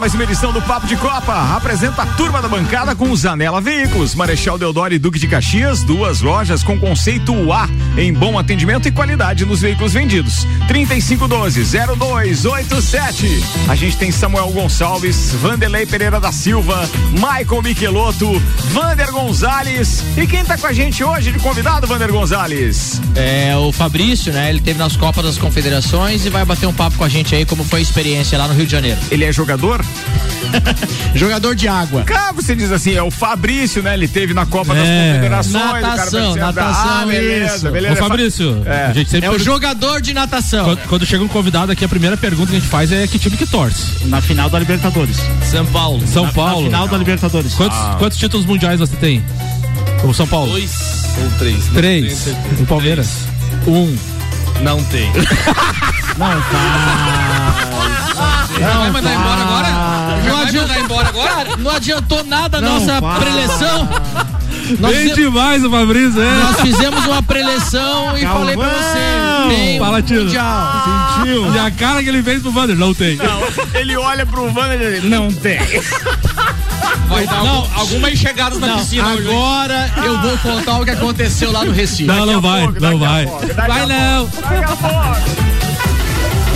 Mais uma edição do Papo de Copa. Apresenta a turma da bancada com os Anela Veículos, Marechal Deodoro e Duque de Caxias, duas lojas com conceito A em bom atendimento e qualidade nos veículos vendidos. 3512-0287. A gente tem Samuel Gonçalves, Vanderlei Pereira da Silva, Michael Michelotto, Vander Gonzalez. E quem tá com a gente hoje de convidado, Vander Gonzalez? É o Fabrício, né? Ele teve nas Copas das Confederações e vai bater um papo com a gente aí como foi a experiência lá no Rio de Janeiro. Ele é jogador? Jogador de água. Cara, você diz assim, é o Fabrício, né? Ele teve na Copa é, das Confederações. Natação, natação, ah, beleza, isso. beleza. Ô, Fabrício, é, a gente sempre é o jogador de natação. Quando, quando, chega um convidado aqui, a primeira pergunta que a gente faz é que time que torce. Na final da Libertadores. São Paulo. São na, Paulo. Na final da Libertadores. Quantos, ah. quantos títulos mundiais você tem? O São Paulo? Dois ou três. Três. O Palmeiras? Três. Um. Não tem. não faz. Não vai mandar embora agora? Não adiantou embora agora? Cara, não adiantou nada a nossa preleção. Nós Bem demais o Fabrício, é. Nós fizemos uma preleção e falei pra você. Tem Fala, tio. Sentiu. E a cara que ele fez pro Vander, não tem. Não, ele olha pro Vander e diz, não tem. Vai dar não, algum, algumas chegadas na piscina. Agora hoje. eu vou contar o que aconteceu lá no Recife. Não, não vai, pouco, não vai. vai não.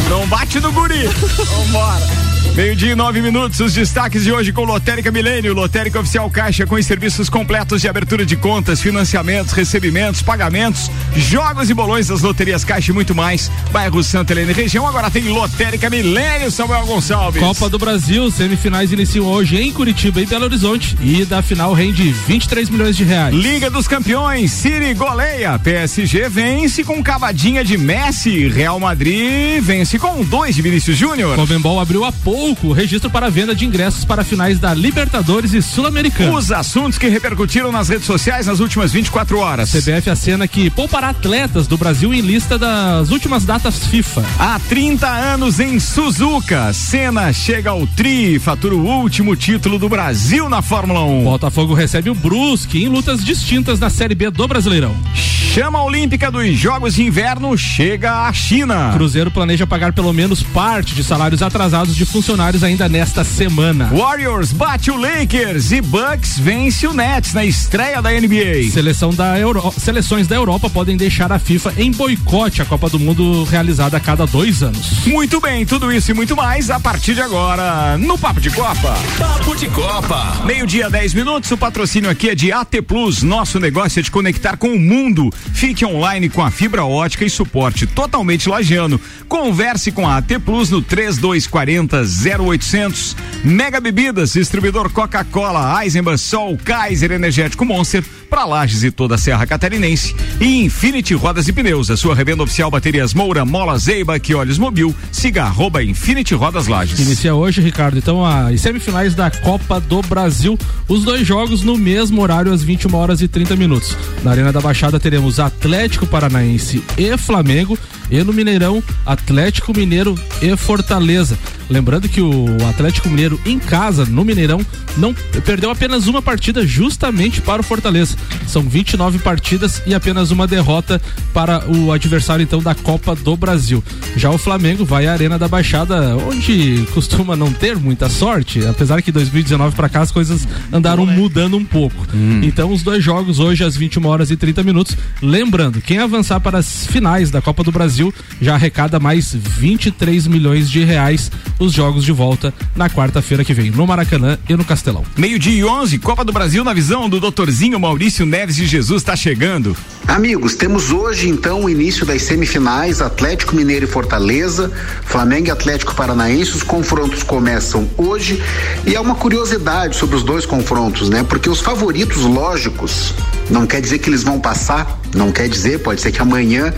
Não bate no guri. Vambora. Meio-dia e nove minutos, os destaques de hoje com Lotérica Milênio, Lotérica Oficial Caixa com os serviços completos de abertura de contas, financiamentos, recebimentos, pagamentos, jogos e bolões das loterias Caixa e muito mais. Bairro Santa Helena região, agora tem Lotérica Milênio, Samuel Gonçalves. Copa do Brasil, semifinais iniciam hoje em Curitiba e Belo Horizonte e da final rende 23 milhões de reais. Liga dos Campeões, Siri goleia, PSG vence com cavadinha de Messi, Real Madrid vence com dois de Vinícius Júnior. Comembol abriu a pouco o registro para venda de ingressos para finais da Libertadores e Sul-Americana. Os assuntos que repercutiram nas redes sociais nas últimas 24 horas. CBF acena que poupará atletas do Brasil em lista das últimas datas FIFA. Há 30 anos em Suzuka, Senna chega ao tri, fatura o último título do Brasil na Fórmula 1. Botafogo recebe o Brusque em lutas distintas na Série B do Brasileirão. Chama olímpica dos Jogos de Inverno chega à China. Cruzeiro planeja pagar pelo menos parte de salários atrasados de funcionários ainda nesta semana. Warriors bate o Lakers e Bucks vence o Nets na estreia da NBA. Seleção da Euro... Seleções da Europa podem deixar a FIFA em boicote à Copa do Mundo realizada a cada dois anos. Muito bem, tudo isso e muito mais a partir de agora no Papo de Copa. Papo de Copa. Meio-dia, 10 minutos. O patrocínio aqui é de AT Plus. Nosso negócio é de conectar com o mundo. Fique online com a fibra ótica e suporte totalmente lagiano. Converse com a AT Plus no 3240 0800. Mega Bebidas, distribuidor Coca-Cola, Eisenbahn, Sol, Kaiser Energético Monster para Lages e toda a Serra Catarinense. E Infinity Rodas e Pneus, a sua revenda oficial baterias Moura, Mola, Zeiba, que olhos mobil. Siga arroba Infinity Rodas Lages. Inicia hoje, Ricardo. Então, as semifinais da Copa do Brasil. Os dois jogos no mesmo horário, às 21 horas e 30 minutos. Na Arena da Baixada teremos Atlético Paranaense e Flamengo. E no Mineirão, Atlético Mineiro e Fortaleza. Lembrando que o Atlético Mineiro em casa, no Mineirão, não perdeu apenas uma partida justamente para o Fortaleza. São 29 partidas e apenas uma derrota para o adversário então da Copa do Brasil. Já o Flamengo vai à Arena da Baixada, onde costuma não ter muita sorte, apesar que 2019 para cá as coisas andaram mudando um pouco. Hum. Então os dois jogos hoje às 21 horas e 30 minutos. Lembrando, quem avançar para as finais da Copa do Brasil já arrecada mais 23 milhões de reais os jogos de volta na quarta-feira que vem, no Maracanã e no Castelão. Meio-dia e 11, Copa do Brasil na visão do doutorzinho Maurício Neves de Jesus está chegando. Amigos, temos hoje então o início das semifinais Atlético Mineiro e Fortaleza, Flamengo e Atlético Paranaense. Os confrontos começam hoje e há uma curiosidade sobre os dois confrontos, né? Porque os favoritos lógicos não quer dizer que eles vão passar, não quer dizer, pode ser que amanhã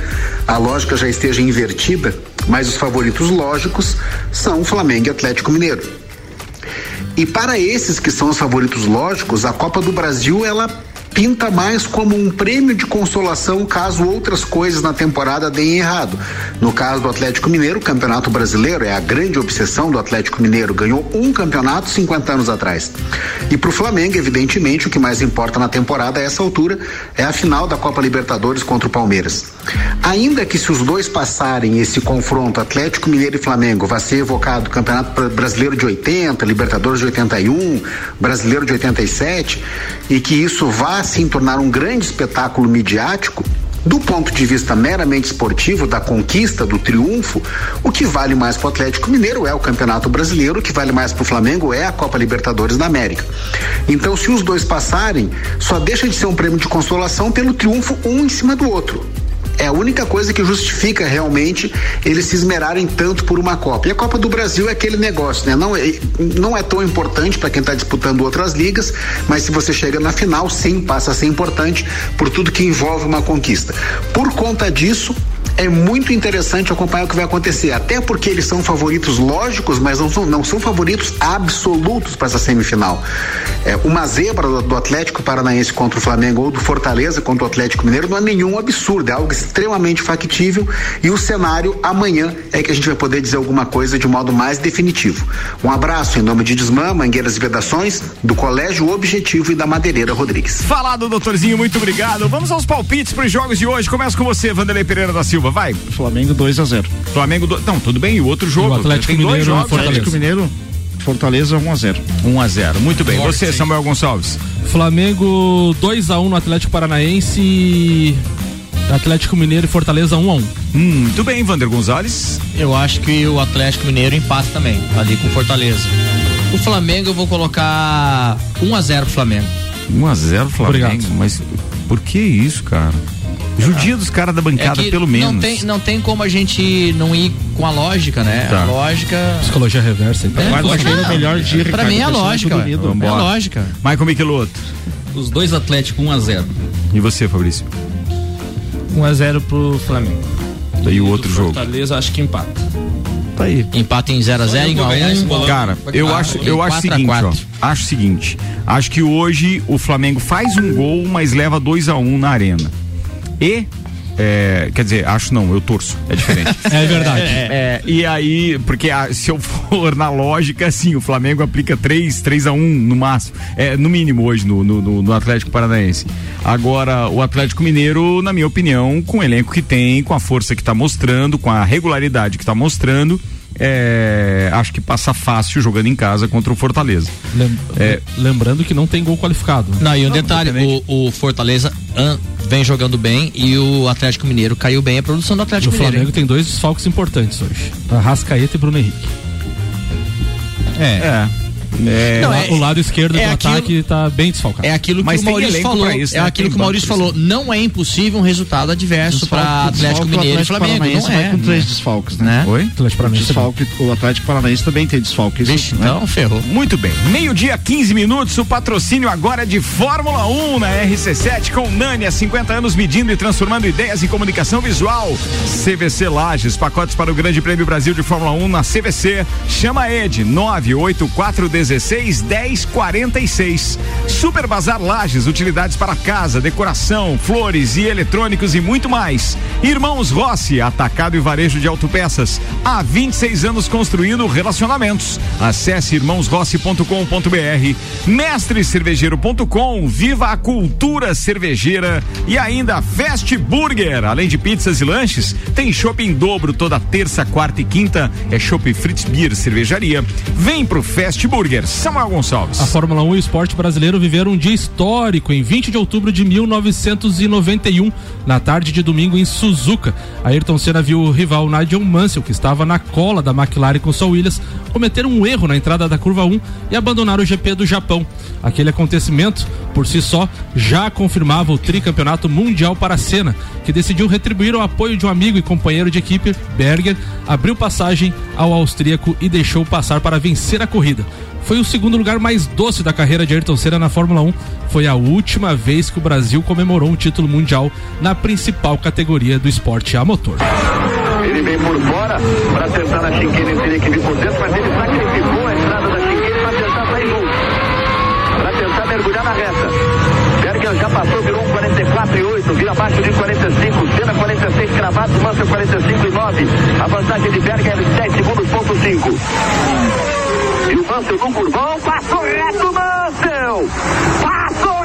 a lógica já esteja invertida, mas os favoritos lógicos são Flamengo e Atlético Mineiro. E para esses que são os favoritos lógicos, a Copa do Brasil ela pinta mais como um prêmio de consolação caso outras coisas na temporada deem errado. No caso do Atlético Mineiro, o Campeonato Brasileiro é a grande obsessão do Atlético Mineiro, ganhou um campeonato 50 anos atrás. E para o Flamengo, evidentemente, o que mais importa na temporada a essa altura é a final da Copa Libertadores contra o Palmeiras. Ainda que se os dois passarem esse confronto Atlético Mineiro e Flamengo, vai ser evocado Campeonato Brasileiro de 80, Libertadores de 81, Brasileiro de 87, e que isso vá se tornar um grande espetáculo midiático, do ponto de vista meramente esportivo, da conquista, do triunfo, o que vale mais para o Atlético Mineiro é o Campeonato Brasileiro, o que vale mais para o Flamengo é a Copa Libertadores da América. Então, se os dois passarem, só deixa de ser um prêmio de consolação pelo triunfo um em cima do outro. É a única coisa que justifica realmente eles se esmerarem tanto por uma Copa. E a Copa do Brasil é aquele negócio, né? Não é, não é tão importante para quem está disputando outras ligas, mas se você chega na final, sim, passa a ser importante por tudo que envolve uma conquista. Por conta disso, é muito interessante acompanhar o que vai acontecer, até porque eles são favoritos lógicos, mas não são, não são favoritos absolutos para essa semifinal. É, uma zebra do, do, Atlético Paranaense contra o Flamengo ou do Fortaleza contra o Atlético Mineiro não é nenhum absurdo, é algo extremamente factível e o cenário amanhã é que a gente vai poder dizer alguma coisa de modo mais definitivo. Um abraço em nome de Desmã, Mangueiras e Vedações, do Colégio Objetivo e da Madeireira Rodrigues. Falado, doutorzinho, muito obrigado. Vamos aos palpites para os jogos de hoje. Começa com você, Vanderlei Pereira da Silva vai. Flamengo 2 a 0 Flamengo, do... não, tudo bem, e o outro jogo? O Atlético Tem Mineiro, dois jogos. Atlético Mineiro, Fortaleza 1 a 0 1 a 0 Muito bem. Forte, Você, Samuel Gonçalves. Flamengo 2 a 1 no Atlético Paranaense. Atlético Mineiro e Fortaleza 1 a 1 hum, Muito bem, Vander Gonzalez. Eu acho que o Atlético Mineiro empata também, ali com Fortaleza. O Flamengo eu vou colocar 1 a 0 pro Flamengo. 1 a 0 Flamengo. Obrigado. Mas por que isso, cara? Judia dos caras da bancada, é pelo menos. Não tem, não tem como a gente não ir com a lógica, né? Tá. A lógica. Psicologia reversa, então. É, Quarta-feira, melhor dia, Pra mim é a lógica. É a lógica. Michael Michelotto. Os dois Atléticos 1 a 0 E você, Fabrício? 1 a 0 pro Flamengo. E, o outro jogo? Fortaleza, acho que empata. Tá aí. Empate em 0 a 0 em 1 a 1. Cara, eu acho, eu acho o seguinte, ó. Acho o seguinte. Acho que hoje o Flamengo faz um gol, mas leva 2 a 1 na arena. E é, quer dizer, acho não, eu torço. É diferente. é verdade. É, é, e aí, porque a, se eu for na lógica, assim, o Flamengo aplica 3, 3 a 1 no máximo. É, no mínimo hoje no, no, no, Atlético Paranaense. Agora, o Atlético Mineiro, na minha opinião, com o elenco que tem, com a força que está mostrando, com a regularidade que está mostrando é, acho que passa fácil jogando em casa contra o Fortaleza. Lem é, lembrando que não tem gol qualificado. Não, e um não, detalhe, o, o, Fortaleza an, vem jogando bem e o Atlético Mineiro caiu bem a produção do Atlético Mineiro. O Flamengo tem dois desfalques importantes hoje: Arrascaeta e Bruno Henrique. É. é. É, não, é, o lado esquerdo é do aquilo, ataque está bem desfalcado. É aquilo que Mas o Maurício falou. Isso, é né? aquilo que o Maurício falou. Não é impossível um resultado adverso para Atlético Mineiro e Flamengo. Não é. com três desfalques, né? Oi? Atlético Paranaense desfalque, o Atlético Paranaense também tem desfalque. Vixe, né? então ferrou. Muito bem. Meio-dia, 15 minutos. O patrocínio agora é de Fórmula 1 na RC7 com Nani há 50 anos medindo e transformando ideias em comunicação visual. CVC Lages, pacotes para o Grande Prêmio Brasil de Fórmula 1 na CVC. Chama Ed 98416 10 1046. Super Bazar Lages, utilidades para casa, decoração, flores e eletrônicos e muito mais. Irmãos Rossi, atacado e varejo de autopeças. Há 26 anos construindo relacionamentos. Acesse irmãosrossi.com.br. Mestrecervejeiro.com, viva a cultura cervejeira e ainda Fast Burger. Além de pizzas e lanches, tem shopping dobro toda terça, quarta e quinta. É Shopping Fritz Beer Cervejaria. Vem pro Fast Burger. Samuel Gonçalves. A Fórmula 1 e o esporte brasileiro viveram um dia histórico em 20 de outubro de 1991, na tarde de domingo em Suzuka. Ayrton Senna viu o rival Nigel Mansell, que estava na cola da McLaren com São Williams, cometer um erro na entrada da curva 1 e abandonar o GP do Japão. Aquele acontecimento, por si só, já confirmava o tricampeonato mundial para Senna, que decidiu retribuir o apoio de um amigo e companheiro de equipe, Berger, abriu passagem ao austríaco e deixou passar para vencer a corrida foi o segundo lugar mais doce da carreira de Ayrton Senna na Fórmula 1. Foi a última vez que o Brasil comemorou um título mundial na principal categoria do esporte a motor. Ele vem por fora para tentar ele teria que vir por dentro, mas ele sacrificou a entrada da chinqueira para tentar sair gol. Para tentar mergulhar na reta. Berger já passou passou, virou um 44 e 8, vira abaixo de 45, Senna 46 cravado, Mansell 45 e 9. A vantagem de Berger é 10 segundos, ponto 5. E o Mansell no curvão, passou reto, Mansell! Passou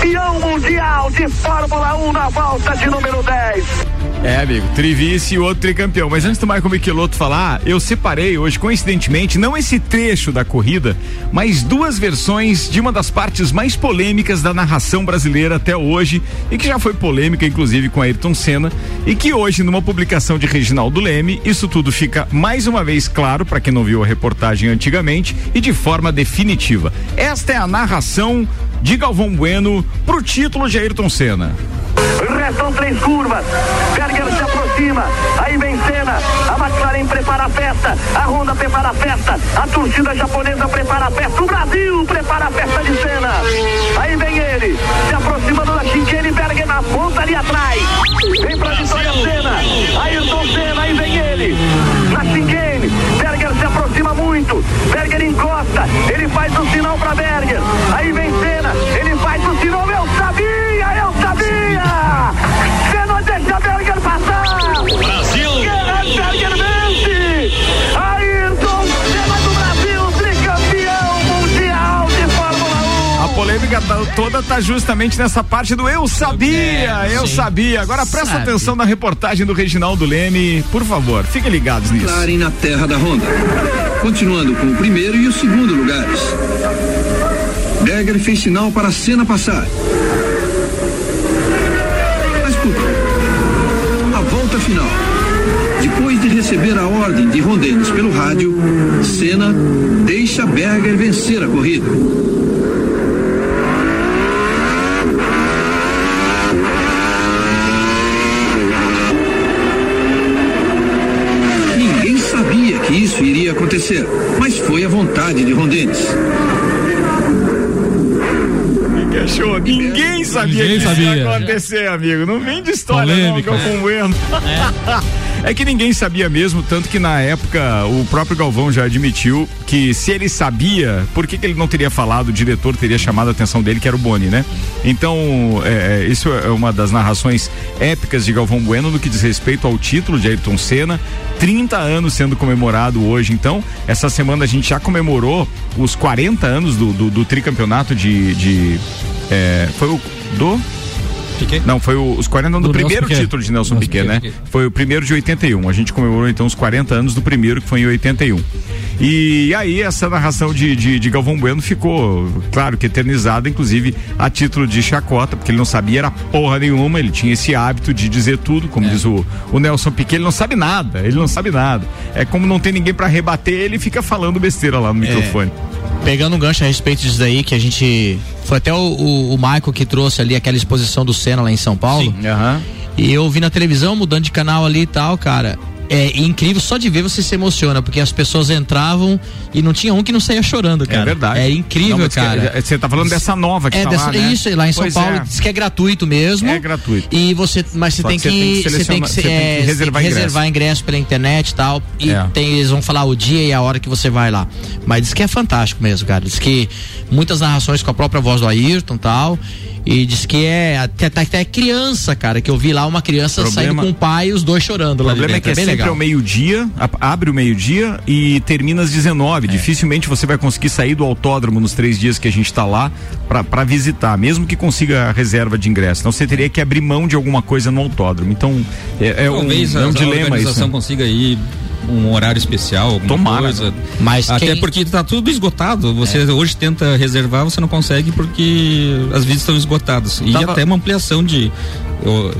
tricampeão mundial de Fórmula 1 na volta de número 10. É, amigo, trivice e outro tricampeão. Mas antes do Michael Michelotto falar, eu separei hoje, coincidentemente, não esse trecho da corrida, mas duas versões de uma das partes mais polêmicas da narração brasileira até hoje, e que já foi polêmica, inclusive, com Ayrton Senna, e que hoje, numa publicação de Reginaldo Leme, isso tudo fica mais uma vez claro para quem não viu a reportagem antigamente e de forma definitiva. Esta é a narração de Galvão Bueno pro título de Ayrton Senna. Restam três curvas. Berger se aproxima. Aí vem Senna. A McLaren prepara a festa. A Honda prepara a festa. A torcida japonesa prepara a festa. O Brasil prepara a festa de Senna. Aí vem ele. Se aproximando da chicane. Berger na ponta ali atrás. Vem pra vitória Senna. Ayrton Senna. Aí vem ele. Na chicane. Berger se aproxima muito. Berger encosta. Ele faz o sinal pra Berger. Aí vem toda tá justamente nessa parte do eu sabia, É, eu sim. sabia. Agora presta Sabe. atenção na reportagem do Reginaldo Leme, por favor, fiquem ligados nisso. McLaren na terra da Honda, continuando com o primeiro e o segundo lugares. Berger fez sinal para a cena passar. Mas por quê? A volta final. Depois de receber a ordem de Rondenes pelo rádio, Senna deixa Berger vencer a corrida. Ninguém sabia que isso iria acontecer, mas foi a vontade de. Ninguém achou, ninguém sabia Ninguém que isso ia acontecer, amigo. Não vem de história, Polêmica, não, Galvão Bueno. É que ninguém sabia mesmo, tanto que na época o próprio Galvão já admitiu que se ele sabia, por que, que ele não teria falado, o diretor teria chamado a atenção dele, que era o Boni, né? Então, é, é, isso é uma das narrações épicas de Galvão Bueno no que diz respeito ao título de Ayrton Senna. 30 anos sendo comemorado hoje, então. Essa semana a gente já comemorou os 40 anos do, do, do tricampeonato de. de é, foi o. Do? Piquet? Não, foi o- os 40 anos do, Do primeiro Piquet. título de Nelson, Nelson Piquet, Piquet, né? Piquet. Foi o primeiro de 81. A gente comemorou então os 40 anos do primeiro, que foi em 81. E aí essa narração de, de, de Galvão Bueno ficou, claro que eternizada, inclusive a título de chacota, porque ele não sabia era porra nenhuma, ele tinha esse hábito de dizer tudo, como É. diz o, o Nelson Piquet, ele não sabe nada, ele não sabe nada. É como não tem ninguém pra rebater, ele fica falando besteira lá no É. microfone. Pegando um gancho a respeito disso daí, que a gente. Foi até o, o, o Michael que trouxe ali aquela exposição do Senna lá em São Paulo. Aham. E eu vi na televisão, mudando de canal ali e tal, cara. É incrível, só de ver você se emociona, porque as pessoas entravam e não tinha um que não saía chorando, cara. É verdade. É incrível, Não, mas que- cara. Você tá falando dessa nova que É, tá dessa, lá, né? isso, lá em São Pois Paulo, é. diz que é gratuito mesmo. É gratuito. E você, mas você tem que que, você tem que você tem é, reservar ingresso. reservar ingresso pela internet e tal. E É. tem, eles vão falar o dia e a hora que você vai lá. Mas diz que é fantástico mesmo, cara. Diz que muitas narrações com a própria voz do Ayrton e tal. E diz que é até, até, até criança, cara, que eu vi lá uma criança Problema- saindo com o pai e os dois chorando O problema é dentro. que é, bem sempre legal. ao meio-dia, a- abre o meio-dia e termina às 19. É. Dificilmente você vai conseguir sair do autódromo nos três dias que a gente está lá para visitar, mesmo que consiga a reserva de ingresso. Então você teria que abrir mão de alguma coisa no autódromo. Então é, é um, Talvez é um a, a dilema isso. organização né? consiga ir um horário especial, alguma Tomara, coisa. Mas Até quem- porque tá tudo esgotado. Você hoje tenta reservar, você não consegue porque as visas estão esgotadas. E Tava- até uma ampliação de,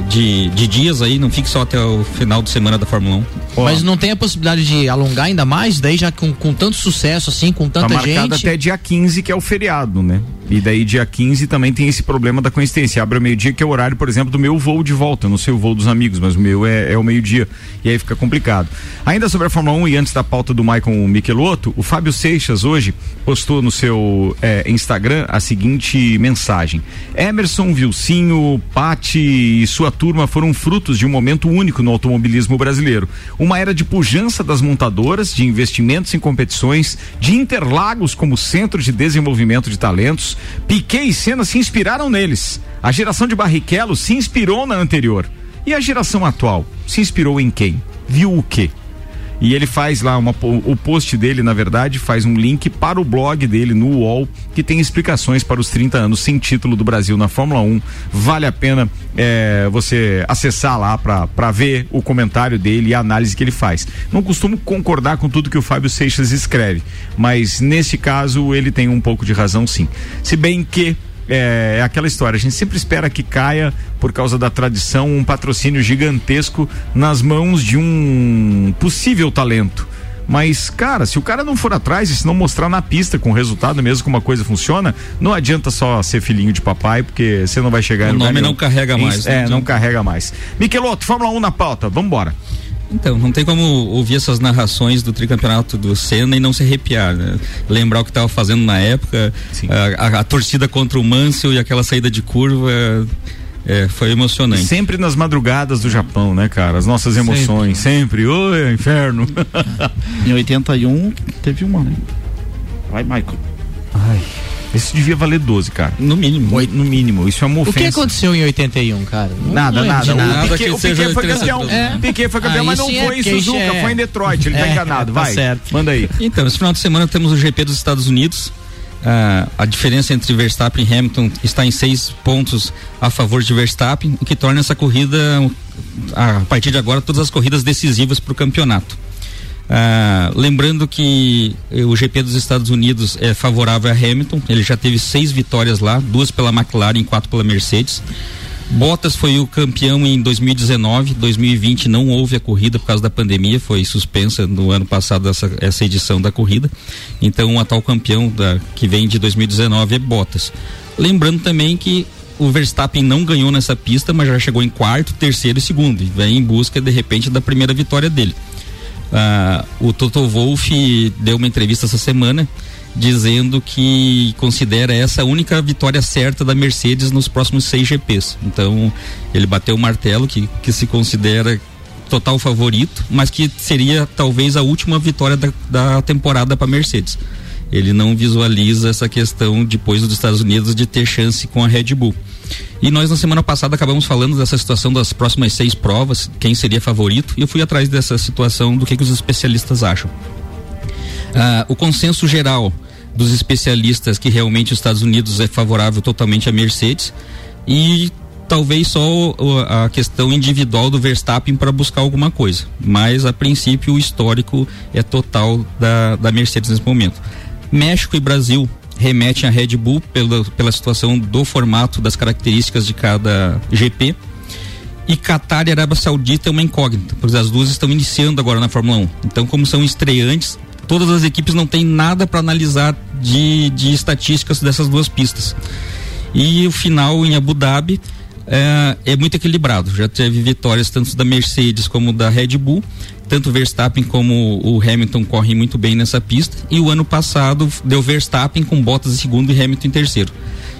de, de dias aí, não fique só até o final de semana da Fórmula 1. Mas não tem a possibilidade de alongar ainda mais? Daí já com, com tanto sucesso assim, com Tá tanta marcado gente. até dia 15, que é o feriado, né? E daí dia 15 também tem esse problema da coincidência. Abre ao meio-dia, que é o horário, por exemplo, do meu voo de volta. Eu não sei o voo dos amigos, mas o meu é, é o meio-dia. E aí fica complicado. Ainda sobre a Fórmula 1 e antes da pauta do Michael Michelotto, o Fábio Seixas hoje postou no seu eh, Instagram a seguinte mensagem: Emerson, Vilcinho, Pati e sua turma foram frutos de um momento único no automobilismo brasileiro. Uma era de pujança das montadoras, de investimentos em competições, de Interlagos como centro de desenvolvimento de talentos. Piquet e Senna se inspiraram neles. A geração de Barrichello se inspirou na anterior. E a geração atual se inspirou em quem? Viu o quê? E ele faz lá uma, o post dele, na verdade, faz um link para o blog dele no UOL, que tem explicações para os 30 anos sem título do Brasil na Fórmula 1. Vale a pena é, você acessar lá para ver o comentário dele e a análise que ele faz. Não costumo concordar com tudo que o Fábio Seixas escreve, mas nesse caso ele tem um pouco de razão sim. Se bem que é, é aquela história, a gente sempre espera que caia, por causa da tradição, um patrocínio gigantesco nas mãos de um possível talento. Mas, cara, se o cara não for atrás e se não mostrar na pista com o resultado mesmo como a coisa funciona, não adianta só ser filhinho de papai, porque você não vai chegar O nome nenhum. não carrega mais, É, né? não carrega mais. Michelotto, Fórmula 1 na pauta, vambora. Então, não tem como ouvir essas narrações do tricampeonato do Senna e não se arrepiar, né? Lembrar o que estava fazendo na época, a, a- a torcida contra o Mansell e aquela saída de curva, é, foi emocionante. Sempre nas madrugadas do Japão, né, cara? As nossas emoções, sempre. Oi, inferno. Em 81 teve uma, né? Vai, Michael. Ai, isso devia valer 12, cara. No mínimo. Oi, no mínimo, isso é uma O ofensa. que aconteceu em 81, cara? Não Nada, nada. de O Nada Piquet, que o seja Piquet foi campeão. você. É. Piquet foi campeão, Ah, mas não é foi em porque Suzuka, é- foi em Detroit. Ele tá É, enganado. tá Vai. certo. Manda aí. Então, esse final de semana temos o GP dos Estados Unidos. Ah, a diferença entre Verstappen e Hamilton está em seis pontos a favor de Verstappen, o que torna essa corrida, a partir de agora, todas as corridas decisivas para o campeonato. Ah, lembrando que eh, o GP dos Estados Unidos é favorável a Hamilton, ele já teve seis vitórias lá, duas pela McLaren e quatro pela Mercedes. Bottas foi o campeão em 2019, 2020 não houve a corrida por causa da pandemia, foi suspensa no ano passado essa, essa edição da corrida. Então o atual campeão da, que vem de 2019 é Bottas. Lembrando também que o Verstappen não ganhou nessa pista, mas já chegou em quarto, terceiro e segundo, e vem em busca de repente da primeira vitória dele. Ah, o Toto Wolff deu uma entrevista essa semana dizendo que considera essa a única vitória certa da Mercedes nos próximos seis GPs. Então ele bateu o martelo que, que se considera total favorito, mas que seria talvez a última vitória da, da temporada para Mercedes. Ele não visualiza essa questão depois dos Estados Unidos de ter chance com a Red Bull. E nós na semana passada acabamos falando dessa situação das próximas seis provas, quem seria favorito, e eu fui atrás dessa situação do que, que os especialistas acham. Ah, o consenso geral dos especialistas que realmente os Estados Unidos é favorável totalmente à Mercedes e talvez só a questão individual do Verstappen para buscar alguma coisa, mas a princípio o histórico é total da, da Mercedes nesse momento. México e Brasil remetem à Red Bull pela, pela situação do formato, das características de cada GP. E Qatar e Arábia Saudita é uma incógnita, pois as duas estão iniciando agora na Fórmula 1. Então, como são estreantes, todas as equipes não têm nada para analisar de, de estatísticas dessas duas pistas. E o final em Abu Dhabi é, é muito equilibrado. Já teve vitórias tanto da Mercedes como da Red Bull. Tanto Verstappen como o Hamilton correm muito bem nessa pista. E o ano passado deu Verstappen com Bottas em segundo e Hamilton em terceiro.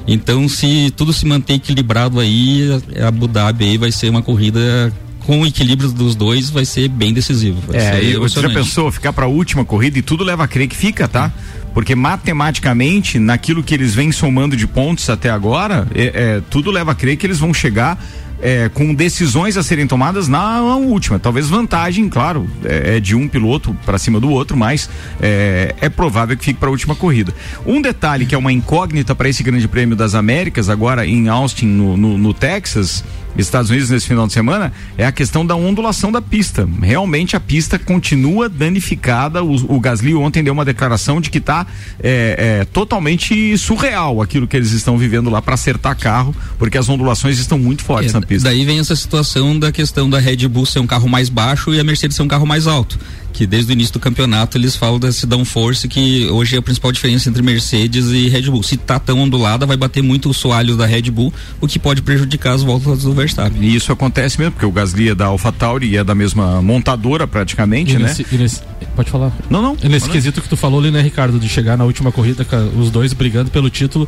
Então, se tudo se manter equilibrado aí, a Abu Dhabi aí vai ser uma corrida com o equilíbrio dos dois, vai ser bem decisivo. Vai É, ser você já pensou ficar para a última corrida e tudo leva a crer que fica, tá? Porque matematicamente, naquilo que eles vêm somando de pontos até agora, é, é, tudo leva a crer que eles vão chegar é, com decisões a serem tomadas na, última. Talvez vantagem, claro, é, é de um piloto para cima do outro, mas é, é provável que fique para a última corrida. Um detalhe que é uma incógnita para esse Grande Prêmio das Américas, agora em Austin, no, no, no Texas, Estados Unidos nesse final de semana é a questão da ondulação da pista. Realmente a pista continua danificada. O, o Gasly ontem deu uma declaração de que está é, é, totalmente surreal aquilo que eles estão vivendo lá para acertar carro, porque as ondulações estão muito fortes É, na pista. Daí vem essa situação da questão da Red Bull ser um carro mais baixo e a Mercedes ser um carro mais alto. Que desde o início do campeonato eles falam desse downforce que hoje é a principal diferença entre Mercedes e Red Bull. Se tá tão ondulada, vai bater muito o soalho da Red Bull, o que pode prejudicar as voltas do Verstappen. E isso acontece mesmo, porque o Gasly é da AlphaTauri e é da mesma montadora praticamente, E né? nesse- e nesse- pode falar. Não, não. E nesse aí. quesito que tu falou ali, né, Ricardo, de chegar na última corrida, com os dois brigando pelo título,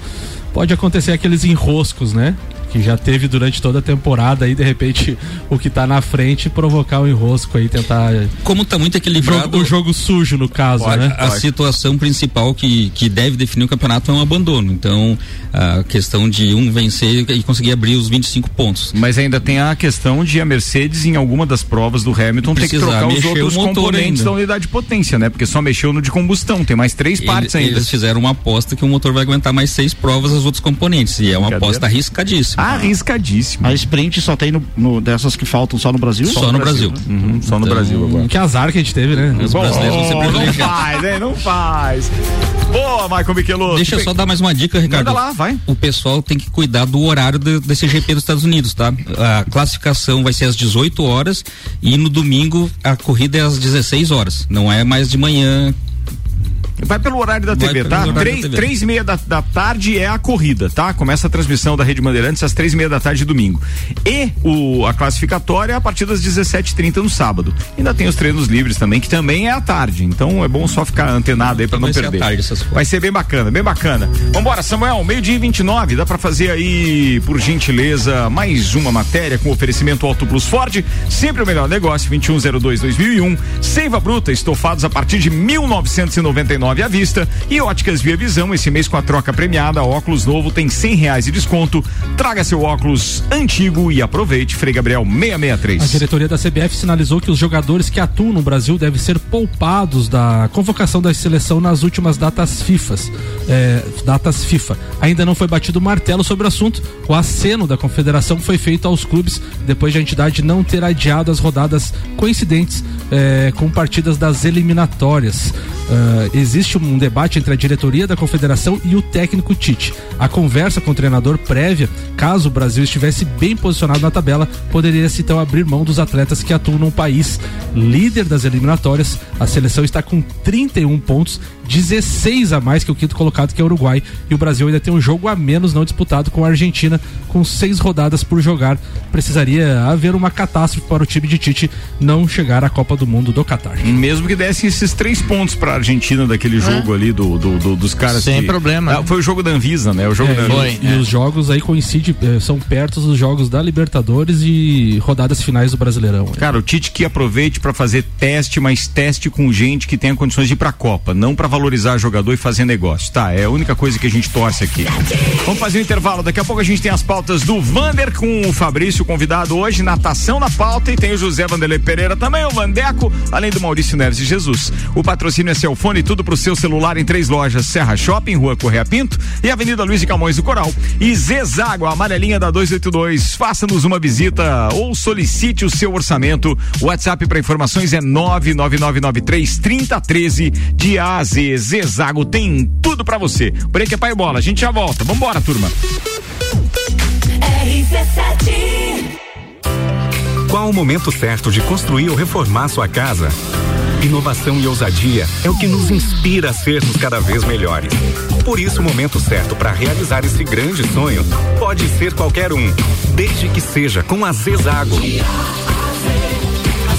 pode acontecer aqueles enroscos, né? Que já teve durante toda a temporada aí, de repente, o que tá na frente provocar um enrosco aí, tentar. Como tá muito O equilibrado. jogo, o jogo sujo, no caso, né? a situação principal que, que deve definir o campeonato é um abandono. Então, a questão de um vencer e conseguir abrir os 25 pontos. Mas ainda tem a questão de a Mercedes, em alguma das provas do Hamilton, ter que Precisar trocar os mexer outros o motor componentes ainda. da unidade de potência, né? Porque só mexeu no de combustão, tem mais três partes Ele- ainda. Eles fizeram uma aposta que o motor vai aguentar mais seis provas os outros componentes. E é uma aposta arriscadíssima. Arriscadíssimo. A sprint só tem no, no- dessas que faltam só no Brasil? Só no Brasil. Uhum, só no Então, Brasil agora. Que azar que a gente teve, né? Os brasileiros vão ser não faz, hein? Não faz. Boa, Michael Michelotto. Deixa eu só dar mais uma dica, Ricardo. Manda lá, vai. O pessoal tem que cuidar do horário do- desse GP dos Estados Unidos, tá? A classificação vai ser às 18 horas e no domingo a corrida é às 16 horas. Não é mais de manhã. Vai pelo horário da Vai TV, tá? Três, da três e meia da, da tarde é a corrida, tá? Começa a transmissão da Rede Bandeirantes às três e meia da tarde de domingo. E o, a classificatória é a partir das 17h30 no sábado. Ainda tem os treinos livres também, que também é à tarde. Então é bom só ficar antenado aí pra Então não à perder. tarde. Vai ser bem bacana, bem bacana. Vambora, Samuel, meio-dia e 29. Dá pra fazer aí, por gentileza, mais uma matéria com oferecimento Auto Plus Ford. Sempre o melhor negócio, 2102-2001. Seiva Bruta, estofados a partir de 1999 à vista. E óticas Via Visão, esse mês com a troca premiada, óculos novo tem 100 reais de desconto. Traga seu óculos antigo e aproveite. Frei Gabriel A 663. diretoria da CBF sinalizou que os jogadores que atuam no Brasil devem ser poupados da convocação da seleção nas últimas datas FIFA. é, datas FIFA. Ainda não foi batido martelo sobre o assunto. O aceno da confederação foi feito aos clubes depois de a entidade não ter adiado as rodadas coincidentes é, com partidas das eliminatórias. Ah, existe um debate entre a diretoria da confederação e o técnico Tite. A conversa com o treinador prévia, caso o Brasil estivesse bem posicionado na tabela, poderia-se então abrir mão dos atletas que atuam num país líder das eliminatórias. A seleção está com 31 pontos, 16 a mais que o quinto colocado, que é o Uruguai. E o Brasil ainda tem um jogo a menos não disputado com a Argentina, com seis rodadas por jogar. Precisaria haver uma catástrofe para o time de Tite não chegar à Copa do Mundo do Catar. Mesmo que desse esses três pontos pra Argentina daquele jogo ali do, do- do- dos caras. Sem que- problema, Ah, né? foi o jogo da Anvisa, né? O jogo É, da e- Anvisa. e, os jogos aí coincidem, eh, são perto dos jogos da Libertadores e rodadas finais do Brasileirão. né? Cara, o Tite que aproveite pra fazer teste, mas teste com gente que tenha condições de ir pra Copa, não pra valorizar jogador e fazer negócio, tá? É a única coisa que a gente torce aqui. Vamos fazer um intervalo, daqui a pouco a gente tem as pautas do Vander com o Fabrício, convidado hoje, natação na pauta e tem o José Vanderlei Pereira também, o Vandeco, além do Maurício Neves e Jesus. O patrocínio é Celfone, tudo pro seu celular em três lojas, Serra Shopping, Rua Correia Pinto e Avenida Luiz de Camões do Coral. E Zezago, a amarelinha da 282. Faça-nos uma visita ou solicite o seu orçamento. O WhatsApp para informações é 99993 3013 de A a Z. Zezago tem tudo para você. Break é pai bola. A gente já volta. Vambora, turma. Qual o momento certo de construir ou reformar sua casa? Inovação e ousadia é o que nos inspira a sermos cada vez melhores. Por isso, o momento certo para realizar esse grande sonho pode ser qualquer um, desde que seja com a Zezago. A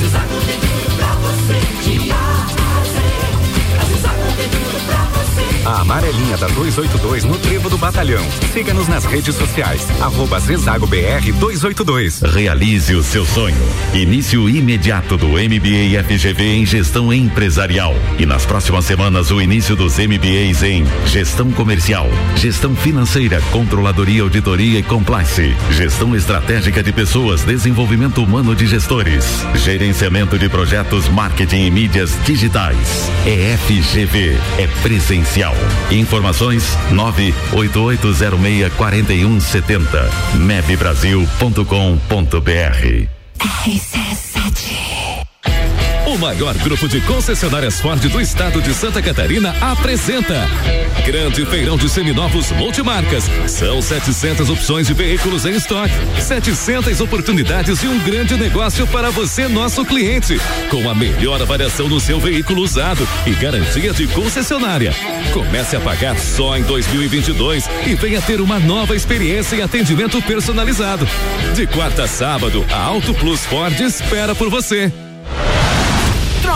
amarelinha da 282 no Trevo do Batalhão. Siga-nos nas redes sociais. Arroba Zezago BR 282. Realize o seu sonho. Início imediato do MBA FGV em Gestão Empresarial. E nas próximas semanas, o início dos MBAs em Gestão Comercial, Gestão Financeira, Controladoria, Auditoria e Compliance, Gestão Estratégica de Pessoas, Desenvolvimento Humano de Gestores, Gerenciamento de Projetos, Marketing e Mídias Digitais. É FGV, é presencial. Informa informações 988064170 mebbrasil.com.br O maior grupo de concessionárias Ford do estado de Santa Catarina apresenta Grande Feirão de Seminovos Multimarcas. São 700 opções de veículos em estoque, 700 oportunidades e um grande negócio para você, nosso cliente, com a melhor avaliação no seu veículo usado e garantia de concessionária. Comece a pagar só em 2022 e venha ter uma nova experiência em atendimento personalizado. De quarta a sábado, a Auto Plus Ford espera por você.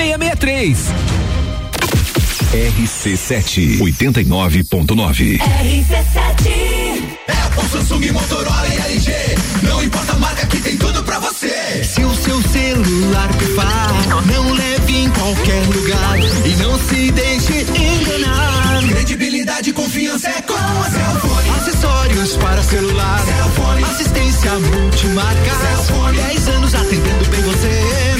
663. RC7 89.9. RC7 Apple, Samsung, Motorola e LG. Não importa a marca que tem tudo pra você. Se o seu celular pifar, não leve em qualquer lugar e não se deixe enganar. Credibilidade e confiança é com a Cellfone. Acessórios para celular, Cellfone. assistência multimarca. Cellfone. 10 anos atendendo bem você.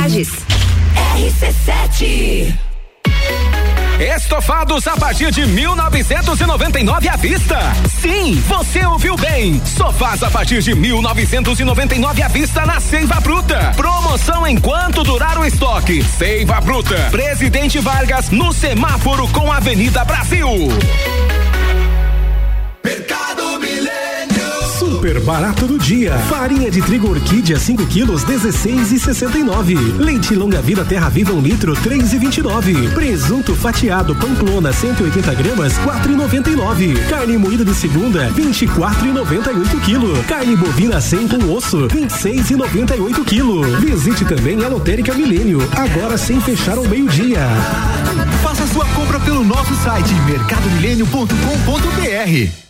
Lages. RC7 Estofados a partir de 1999 à vista. Sim, você ouviu bem. Sofás a partir de 1999 à vista na Seiva Bruta. Promoção enquanto durar o estoque. Seiva Bruta. Presidente Vargas no semáforo com Avenida Brasil. Mercado. Super barato do dia. Farinha de trigo orquídea 5 quilos 16 e 69. Leite longa vida terra viva 1 um litro 3 e 29. Presunto fatiado pamplona 180 gramas 4 e 99. Carne moída de segunda 24 e 98 quilo. Carne bovina 100 com osso 26 e 98 quilo. Visite também a Lotérica Milênio agora sem fechar ao meio dia. Faça sua compra pelo nosso site mercadomilênio.com.br.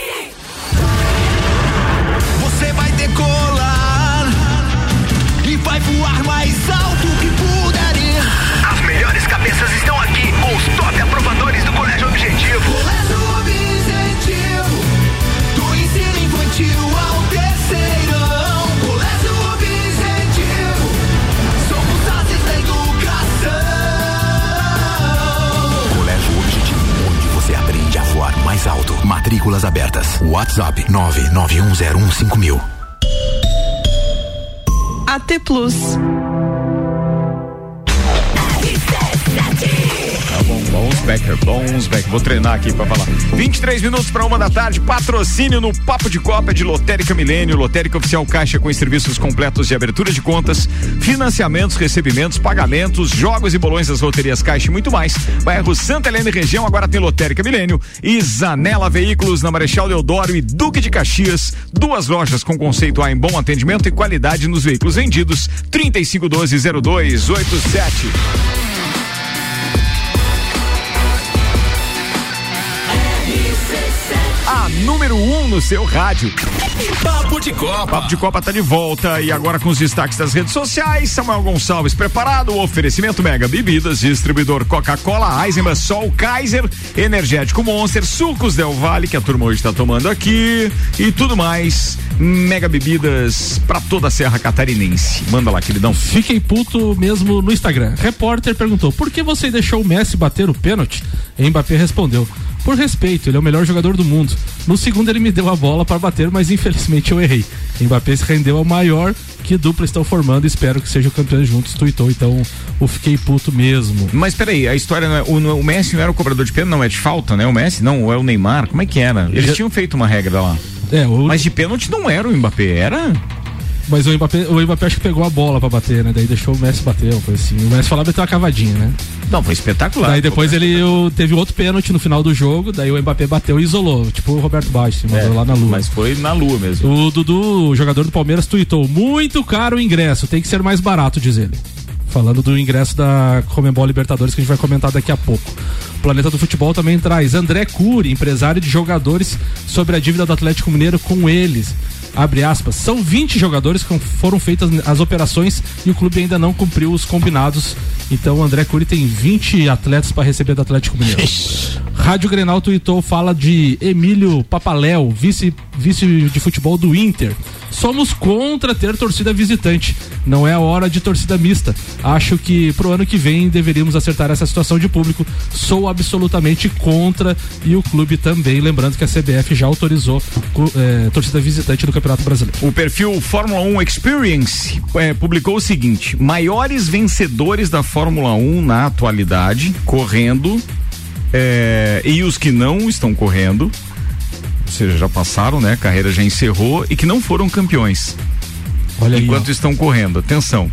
Matrículas abertas. WhatsApp 991015000. AT Plus. Becker, Bones Becker. Vou treinar aqui pra falar. 23 minutos para uma da tarde, patrocínio no Papo de Copa de Lotérica Milênio, Lotérica Oficial Caixa com serviços completos de abertura de contas, financiamentos, recebimentos, pagamentos, jogos e bolões das loterias Caixa e muito mais. Bairro Santa Helena e região agora tem Lotérica Milênio e Zanela Veículos na Marechal Deodoro e Duque de Caxias, duas lojas com conceito A em bom atendimento e qualidade nos veículos vendidos. 35120287. A número 1 um no seu rádio. Papo de Copa. Papo de Copa tá de volta e agora com os destaques das redes sociais. Samuel Gonçalves preparado. Oferecimento Mega Bebidas, distribuidor Coca-Cola, Eisenbahn, Sol, Kaiser, Energético Monster, Sucos Del Vale, que a turma hoje tá tomando aqui e tudo mais. Mega Bebidas pra toda a Serra Catarinense. Manda lá, queridão. Fiquei puto mesmo no Instagram. Repórter perguntou: por que você deixou o Messi bater o pênalti? Mbappé respondeu: por respeito, ele é o melhor jogador do mundo. No segundo ele me deu a bola para bater, mas infelizmente eu errei. Mbappé se rendeu ao maior que dupla estão formando, espero que sejam campeões juntos, tuitou, então eu fiquei puto mesmo. Mas peraí, a história não é. O, o Messi não era o cobrador de pênalti, não, é de falta, né? O Messi não, é o Neymar, como é que era? Eles Já- tinham feito uma regra lá. É, o... Mas de pênalti não era o Mbappé, era? Mas o Mbappé, o Mbappé acho que pegou a bola pra bater, né? Daí deixou o Messi bater, coisa assim. O Messi falava ter uma cavadinha, né? Não, foi espetacular. Daí depois ele o- teve outro pênalti no final do jogo, daí o Mbappé bateu e isolou, tipo o Roberto Baixo, mandou lá na lua. É, Mas foi na lua mesmo. O Dudu, o jogador do Palmeiras, tuitou: muito caro o ingresso, tem que ser mais barato, diz ele. Falando do ingresso da Comembol Libertadores que a gente vai comentar daqui a pouco. O Planeta do Futebol também traz André Cury, empresário de jogadores, sobre a dívida do Atlético Mineiro com eles. Abre aspas. São 20 jogadores que foram feitas as operações e o clube ainda não cumpriu os combinados. Então o André Cury tem 20 atletas para receber do Atlético Mineiro. Rádio Grenal tweetou, fala de Emílio Papaléu, vice, vice de futebol do Inter. Somos contra ter torcida visitante. Não é a hora de torcida mista. Acho que pro ano que vem deveríamos acertar essa situação de público. Sou absolutamente contra e o clube também. Lembrando que a CBF já autorizou eh, torcida visitante no Campeonato Brasileiro. O perfil Fórmula 1 Experience eh, publicou o seguinte: maiores vencedores da Fórmula 1 na atualidade, correndo, eh, e os que não estão correndo, ou seja, já passaram, né? A carreira já encerrou e que não foram campeões. Olha Enquanto estão correndo, atenção.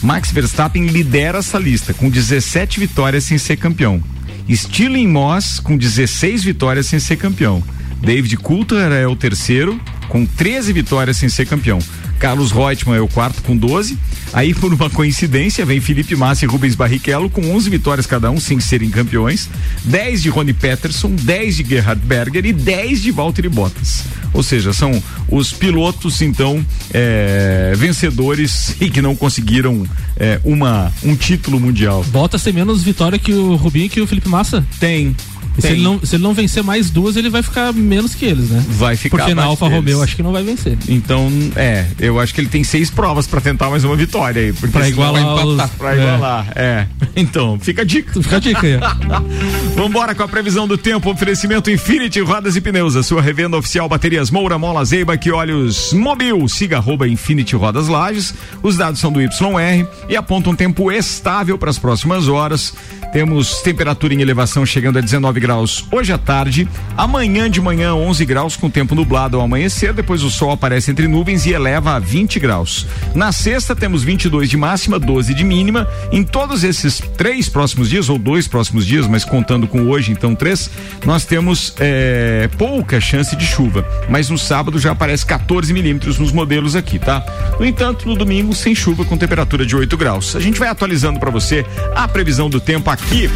Max Verstappen lidera essa lista com 17 vitórias sem ser campeão. Stirling Moss com 16 vitórias sem ser campeão. David Coulter é o terceiro com 13 vitórias sem ser campeão. Carlos Reutemann é o quarto com 12. Aí, por uma coincidência, vem Felipe Massa e Rubens Barrichello com 11 vitórias cada um, sem serem campeões. 10 de Rony Peterson, 10 de Gerhard Berger e 10 de Valtteri Bottas. Ou seja, são os pilotos, então, é, vencedores e que não conseguiram é, uma, um título mundial. Bottas tem menos vitória que o Rubinho e que o Felipe Massa? Tem. Se ele, não, se ele não vencer mais duas, ele vai ficar menos que eles, né? Vai ficar Porque na Alfa. Romeo acho que não vai vencer. Então, é, eu acho que ele tem seis provas pra tentar mais uma vitória aí. Porque Pra igualar vai empatar. os- Pra é. igualar, é. Então, fica a dica. Fica a dica aí. Vambora com a previsão do tempo, oferecimento Infinity Rodas e Pneus, a sua revenda oficial Baterias Moura, Mola Zeiba, que olhos Mobil, siga arroba Infinity Rodas Lages, os dados são do YR e apontam um tempo estável para as próximas horas. Temos temperatura em elevação chegando a 19 graus hoje à tarde, amanhã de manhã 11 graus com tempo nublado ao amanhecer, depois o sol aparece entre nuvens e eleva a 20 graus. Na sexta temos 22 de máxima, 12 de mínima. Em todos esses três próximos dias ou dois próximos dias, mas contando com hoje, então três, nós temos é, pouca chance de chuva. Mas no sábado já aparece 14 milímetros nos modelos aqui, tá? No entanto, no domingo sem chuva com temperatura de 8 graus. A gente vai atualizando para você a previsão do tempo aqui.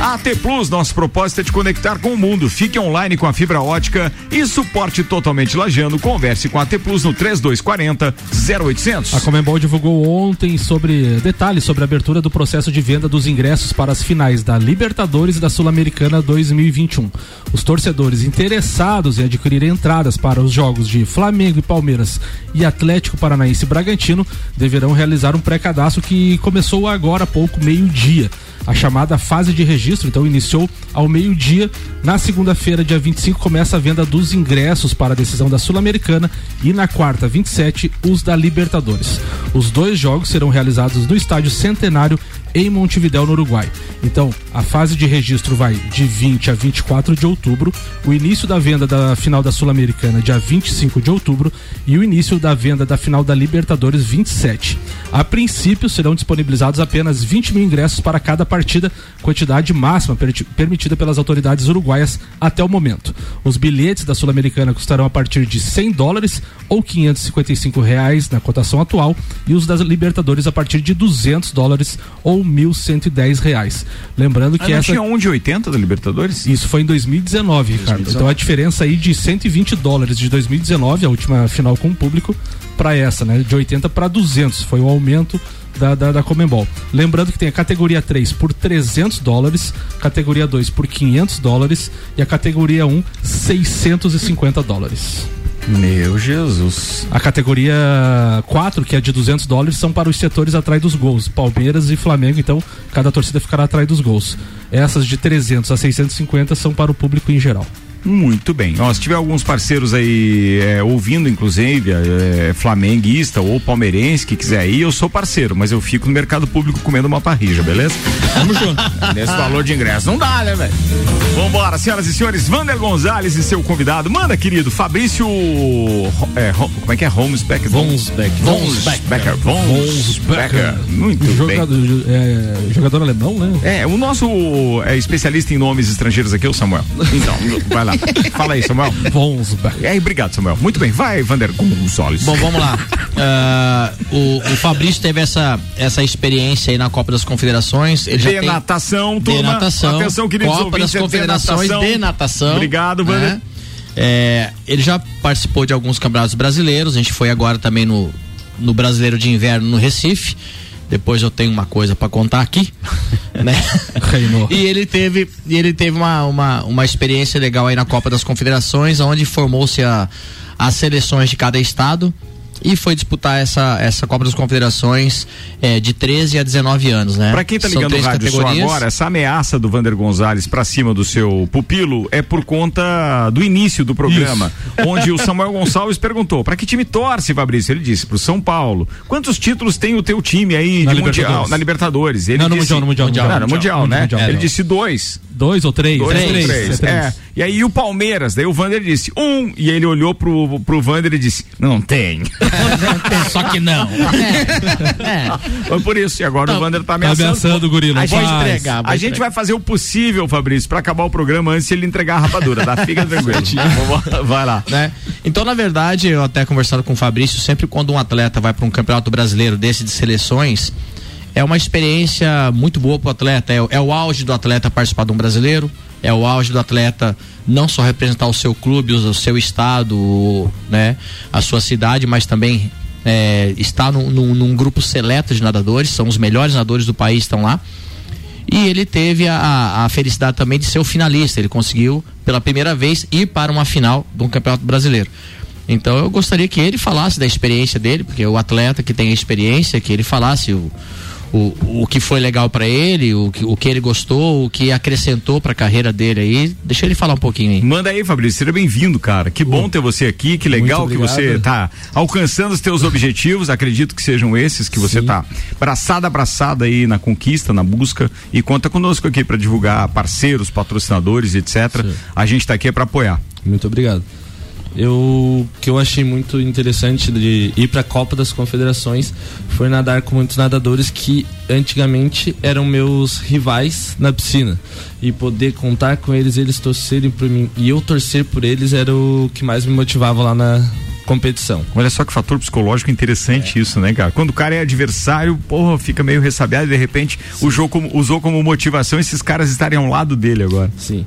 AT Plus, nosso propósito é te conectar com o mundo. Fique online com a fibra ótica e suporte totalmente lajando. Converse com a AT Plus no 3240 0800. A Comembol divulgou ontem sobre detalhes sobre a abertura do processo de venda dos ingressos para as finais da Libertadores e da Sul-Americana 2021. Os torcedores interessados em adquirir entradas para os jogos de Flamengo e Palmeiras e Atlético Paranaense e Bragantino deverão realizar um pré-cadastro que começou agora há pouco, meio-dia. A chamada fase de registro, então, iniciou ao meio-dia. Na segunda-feira, dia 25, começa a venda dos ingressos para a decisão da Sul-Americana e na quarta, 27, os da Libertadores. Os dois jogos serão realizados no Estádio Centenário em Montevidéu, no Uruguai. Então, a fase de registro vai de 20 a 24 de outubro, o início da venda da final da Sul-Americana dia 25 de outubro e o início da venda da final da Libertadores 27. A princípio, serão disponibilizados apenas 20 mil ingressos para cada partida, quantidade máxima permitida pelas autoridades uruguaias até o momento. Os bilhetes da Sul-Americana custarão a partir de 100 dólares ou 555 reais na cotação atual e os das Libertadores a partir de 200 dólares ou 1.110 reais. Lembrando que Ah, não essa tinha um de 80 da Libertadores? isso foi em 2019, Ricardo. 2019. Então a diferença aí de 120 dólares de 2019, a última final com o público, para essa, né? De 80 para 200. Foi o aumento da, da, da Comembol. Lembrando que tem a categoria 3 por 300 dólares, categoria 2 por 500 dólares e a categoria 1 650 dólares. Meu Jesus. A categoria 4, que é de 200 dólares, são para os setores atrás dos gols. Palmeiras e Flamengo, então cada torcida ficará atrás dos gols. Essas de 300 a 650 são para o público em geral. Muito bem. Ó, se tiver alguns parceiros aí é, ouvindo, inclusive, é, flamenguista ou palmeirense que quiser ir, eu sou parceiro, mas eu fico no mercado público comendo uma parrija, beleza? Vamos junto. Nesse valor de ingresso. Não dá, né, velho? Vambora, senhoras e senhores, Vander Gonzalez e seu convidado. Manda, querido, Fabrício. é, como é que é? Holmesbecker? Vonsbecker. Vonsbecker. Vonsbecker. Muito bem. jogador, é, jogador alemão, né? É, o nosso é, especialista em nomes estrangeiros aqui é o Samuel. Então, vai lá. Fala aí, Samuel. Vonsbecker. É, obrigado, Samuel. Muito bem, vai, Vander Gonzalez. Bom, vamos lá. Ah, o, o Fabrício teve essa, essa experiência aí na Copa das Confederações. Ele De natação, de turma. natação. Atenção, queridos Copa ouvintes, das é de Confederações natação. de natação. Obrigado, Vander. né? É, ele já participou de alguns campeonatos brasileiros. A gente foi agora também no, no Brasileiro de Inverno no Recife. Depois eu tenho uma coisa pra contar aqui, né? E ele teve, e ele teve uma, uma, uma experiência legal aí na Copa das Confederações, onde formou-se a, as seleções de cada estado e foi disputar essa, essa Copa das Confederações é, de 13 a 19 anos, né? Pra quem tá ligando o rádio só agora, essa ameaça do Vander Gonzalez pra cima do seu pupilo é por conta do início do programa, onde o Samuel Gonçalves perguntou: pra que time torce, Fabrício? Ele disse: pro São Paulo. Quantos títulos tem o teu time aí Na de mundial, Libertadores. na Libertadores? Ele Não, no disse, Mundial, no Mundial, Não, Mundial. no Mundial, né? Mundial. Ele disse dois. Dois ou três? Dois Três. ou três. É três. É. E aí o Palmeiras, daí o Vander disse um, e ele olhou pro, pro Vander e disse: Não tem. Só que não. Foi por isso. E agora o Vander tá ameaçando. ameaçando o não a gente, Entregar, vai a gente vai fazer o possível, Fabrício, pra acabar o programa antes de ele entregar a rapadura, tá? Fica tranquilo. Vai lá. né? Então, na verdade, eu até conversado com o Fabrício, sempre quando um atleta vai para um campeonato brasileiro desse de seleções, é uma experiência muito boa para o atleta. É, o- é o auge do atleta participar de um brasileiro, é o auge do atleta não só representar o seu clube, o, seu estado, né, a sua cidade, mas também é, estar num, num- num grupo seleto de nadadores, são os melhores nadadores do país estão lá. E ele teve a, a felicidade também de ser o finalista. Ele conseguiu, pela primeira vez, ir para uma final de um campeonato brasileiro. Então eu gostaria que ele falasse da experiência dele, porque o atleta que tem a experiência, que ele falasse o, o, o que foi legal para ele, o que, o que ele gostou, o que acrescentou para a carreira dele aí. Deixa ele falar um pouquinho aí. Manda aí, Fabrício. Seja bem-vindo, cara. Que bom ter você aqui. Que legal que você tá alcançando os teus objetivos. Acredito que sejam esses que você tá braçada a braçada aí na conquista, na busca. E conta conosco aqui para divulgar parceiros, patrocinadores, etc. A gente tá aqui é para apoiar. Muito obrigado. Eu, o que eu achei muito interessante de ir para a Copa das Confederações foi nadar com muitos nadadores que antigamente eram meus rivais na piscina e poder contar com eles, eles torcerem por mim e eu torcer por eles era o que mais me motivava lá na competição. Olha só que fator psicológico interessante isso, né, cara? Quando o cara é adversário, porra, fica meio ressabiado e de repente o jogo como- usou como motivação esses caras estarem ao lado dele agora. Sim.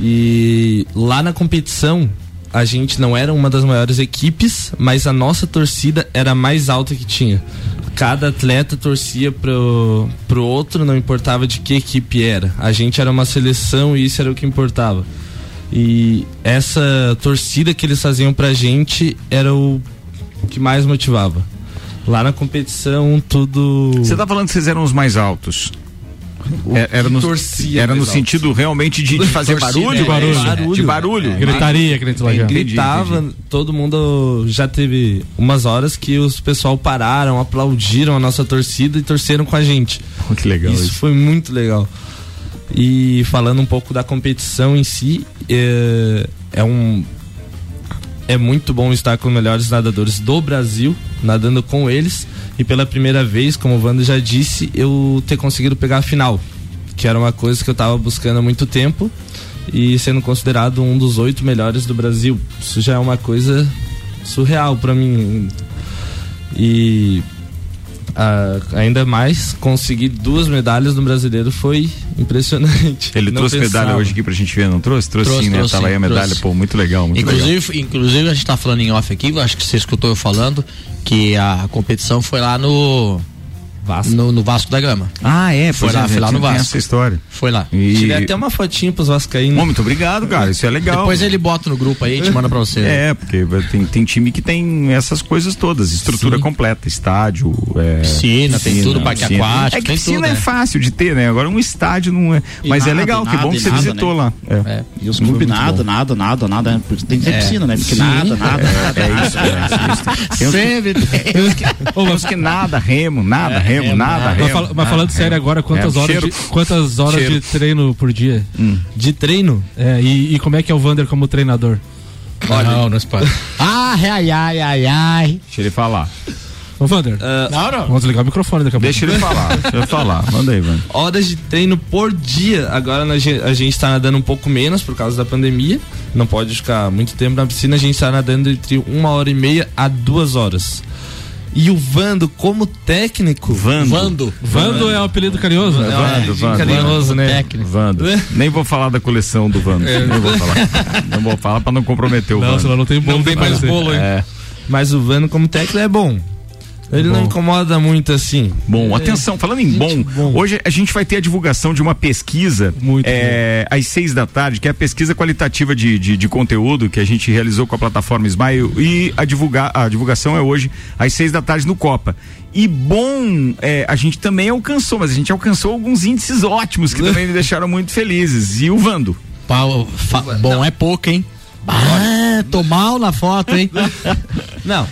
E lá na competição, a gente não era uma das maiores equipes, mas a nossa torcida era a mais alta que tinha. Cada atleta torcia pro, pro outro, não importava de que equipe era. A gente era uma seleção e isso era o que importava. E essa torcida que eles faziam pra gente era o que mais motivava. Lá na competição, tudo. Você tá falando que vocês eram os mais altos. É, Era no, torcia era no sentido realmente de, de fazer Torcida, barulho? é, barulho. barulho. De barulho. Gritaria, lá já. Entendi, gritava, todo mundo já teve umas horas que os pessoal pararam, aplaudiram a nossa torcida e torceram com a gente. Que legal isso. isso. foi muito legal. E falando um pouco da competição em si, é, é um é muito bom estar com os melhores nadadores do Brasil, nadando com eles. E pela primeira vez, como o Wando já disse, eu ter conseguido pegar a final. Que era uma coisa que eu estava buscando há muito tempo. E sendo considerado um dos oito melhores do Brasil. Isso já é uma coisa surreal para mim. E ah, ainda mais conseguir duas medalhas no brasileiro foi impressionante. Ele Não trouxe pensava. medalha hoje aqui pra gente ver, não trouxe? Trouxe, Trouxe, sim, né? trouxe, Tava aí a medalha, trouxe. pô, muito legal, muito legal. inclusive, inclusive, a gente tá falando em off aqui, acho que você escutou eu falando que a competição foi lá no Vasco. No, no Vasco da Gama. Ah, é, foi lá, é, foi lá no Vasco. essa história. Foi lá. E... Tirei até uma fotinha pros vascaínos. Bom, muito obrigado, cara. Isso é legal. Depois ele bota no grupo aí e te manda pra você. É, porque tem, tem time que tem essas coisas todas, estrutura completa, estádio, é, Piscina, tem tudo, parque piscina. aquático, É que tem piscina tudo, é né? fácil de ter, né? Agora um estádio não é. E Mas é nada, legal, que nada, bom que você nada, visitou né? lá. É. E os clubes muito nada, nada, nada, nada, né? Porque Tem que ter É. piscina, né? Porque Sim. nada, nada, É, nada. é isso, é isso. Que- Sempre tem. Que, uns que nada, remo, nada, remo, É, nada, mas remo. fala- mas falando Ah, sério remo. agora, quantas É, horas, cheiro. de, quantas horas Cheiro. de treino por dia? De treino? É, e, e como é que é o Vander como treinador? não, não se pode. Ah, ai, ai, ai, ai. Deixa ele falar. Ô, Vander, Não, não. vamos ligar o microfone daqui a pouco. Deixa ele falar, deixa ele falar. Manda aí, mano. Horas de treino por dia. Agora a gente tá nadando um pouco menos por causa da pandemia. Não pode ficar muito tempo na piscina. A gente tá nadando entre uma hora e meia a duas horas. E o Vando, como técnico. Vando. Vando. Vando é o apelido carinhoso? É, Vando, Vando. carinhoso, né? Técnico. Vando. Nem vou falar da coleção do Vando. Nem vou falar. Não vou falar pra não comprometer o Não, Vando. senão não tem bolo. Não tem mais bolo, hein? É. Mas o Vando, como técnico, é bom. Ele não Bom. incomoda muito assim. Bom, atenção, falando em bom, hoje a gente vai ter a divulgação de uma pesquisa Muito é, às seis da tarde, que é a pesquisa qualitativa de, de, de conteúdo que a gente realizou com a plataforma Smile e a, divulgar, a divulgação é hoje às seis da tarde no Copa. E bom, é, a gente também alcançou, mas a gente alcançou alguns índices ótimos que também me deixaram muito felizes. E o Vando? Pau- fa- bom é pouco, hein? Ah, tô mal na foto, hein? Não.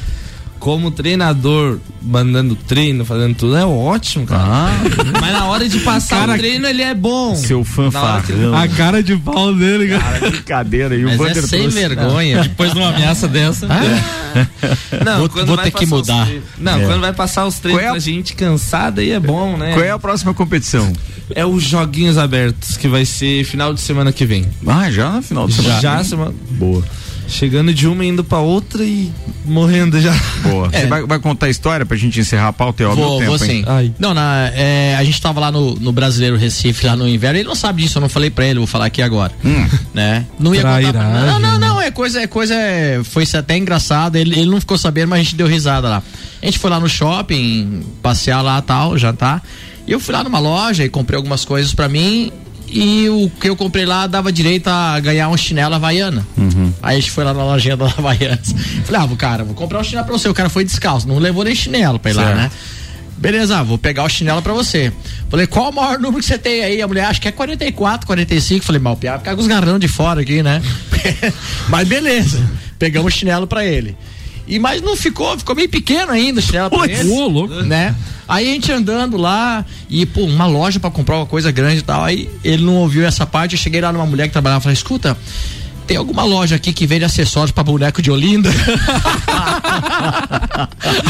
Como treinador, mandando treino, fazendo tudo, é ótimo, cara. Mas na hora de passar Cara, o treino, ele é bom. Seu hora que ele- fanfarrão. A cara de pau dele, cara. Cara, brincadeira. E o Mas é sem trouxe- vergonha. Depois de uma ameaça dessa. Não, Vou- quando vou vai ter que mudar. Não, É. quando vai passar os treinos é a- pra gente cansada aí é bom, né? Qual é a próxima competição? É os joguinhos abertos, que vai ser final de semana que vem. Ah, já no final do semana. Já, semana. Boa. Chegando de uma indo pra outra e morrendo já. Boa. Você vai, vai contar a história pra gente encerrar a pauta e ó, meu Vou, tempo, vou sim. Não, na, é, a gente tava lá no, no Brasileiro Recife, lá no inverno, ele não sabe disso, eu não falei pra ele, vou falar aqui agora. Hum. Né? Não ia contar pra... Trairagem, Não, não, né? não, é coisa, é coisa, é, foi até engraçado, ele, ele não ficou sabendo, mas a gente deu risada lá. A gente foi lá no shopping, passear lá tal, jantar, e eu fui lá numa loja e comprei algumas coisas pra mim, e o que eu comprei lá dava direito a ganhar um chinelo havaiana. Uhum. Aí a gente foi lá na lojinha da Havaianas. Falei, ah, cara, vou comprar um chinelo pra você. O cara foi descalço, não levou nem chinelo pra ir lá, Certo. né? Beleza, vou pegar o chinelo pra você. Falei, qual o maior número que você tem aí? A mulher, acho que é 44, 45. Falei, mal piada, ficar com os garrão de fora aqui, né? mas beleza, pegamos o chinelo pra ele. E, mas não ficou, ficou meio pequeno ainda o chinelo pra ele. louco. Né? Aí a gente andando lá e, pô, uma loja pra comprar uma coisa grande e tal. Aí ele não ouviu essa parte. Eu cheguei lá numa mulher que trabalhava e falei, escuta, tem alguma loja aqui que vende acessórios pra boneco de Olinda?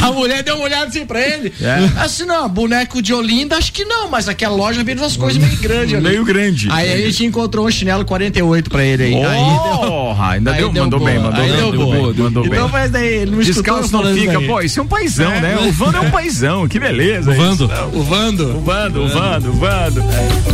a mulher deu uma olhada assim pra ele. É. Assim, não, boneco de Olinda, acho que não, mas aquela loja vende umas coisas meio grandes. Meio grande. Aí a gente encontrou um chinelo 48 pra ele aí. aí Porra, ainda aí deu, deu mandou boa, bem, mandou aí bem. deu mandou boa. bem, mandou Então, bem. mas daí ele não Descalço não fica, daí. pô, isso é um paizão, É, né? O Vando é um paizão, que beleza. O. Vando. O Vando. O Vando, o Vando, o Vando.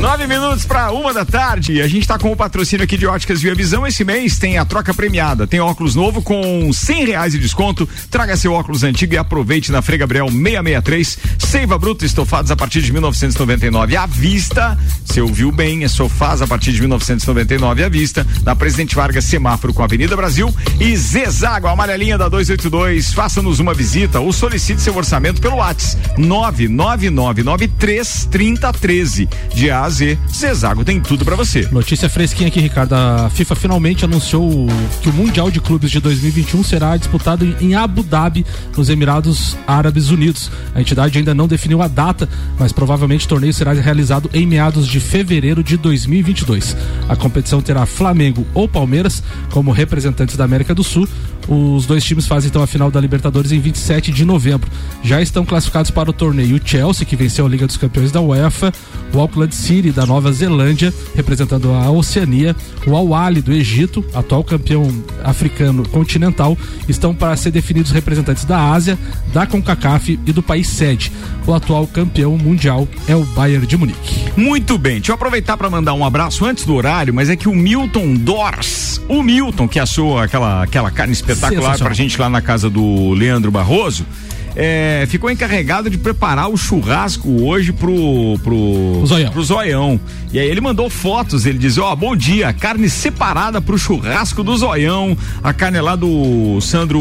Nove minutos pra uma da tarde. A gente tá com o patrocínio aqui de Óticas Via Visão. Esse mês tem a troca premiada. Tem óculos novo com cem reais de desconto. Traga seu óculos antigo e aproveite na Frei Gabriel 663. Seiva Bruta estofados a partir de 1999 à vista. Você ouviu bem, é sofás a partir de 1999 à vista. Na Presidente Vargas, semáforo com a Avenida Brasil. E Zezago, a amarelinha da 282. Faça-nos uma visita ou solicite seu orçamento pelo WhatsApp 99993 3013. De A a Z, Zezago tem tudo para você. Notícia fresquinha aqui, Ricardo. A FIFA finalmente anunciou que o Mundial de Clubes de 2021 será disputado em Abu Dhabi, nos Emirados Árabes Unidos. A entidade ainda não definiu a data, mas provavelmente o torneio será realizado em meados de fevereiro de 2022. A competição terá Flamengo ou Palmeiras como representantes da América do Sul. Os dois times fazem então a final da Libertadores em 27 de novembro. Já estão classificados para o torneio o Chelsea, que venceu a Liga dos Campeões da UEFA, o Auckland City da Nova Zelândia, representando a Oceania, o Al do Egito, atual campeão africano continental, estão para ser definidos representantes da Ásia, da CONCACAF e do país sede. O atual campeão mundial é o Bayern de Munique. Muito bem, deixa eu aproveitar para mandar um abraço antes do horário, mas é que o Milton Dors, o Milton que assou aquela, aquela carne espetacular pra gente lá na casa do Leandro Barroso, é, ficou encarregado de preparar o churrasco hoje pro, pro, Zoião. pro Zoião. E aí ele mandou fotos, ele diz, ó, bom dia, carne separada pro churrasco do Zoião, a carne é lá do Sandro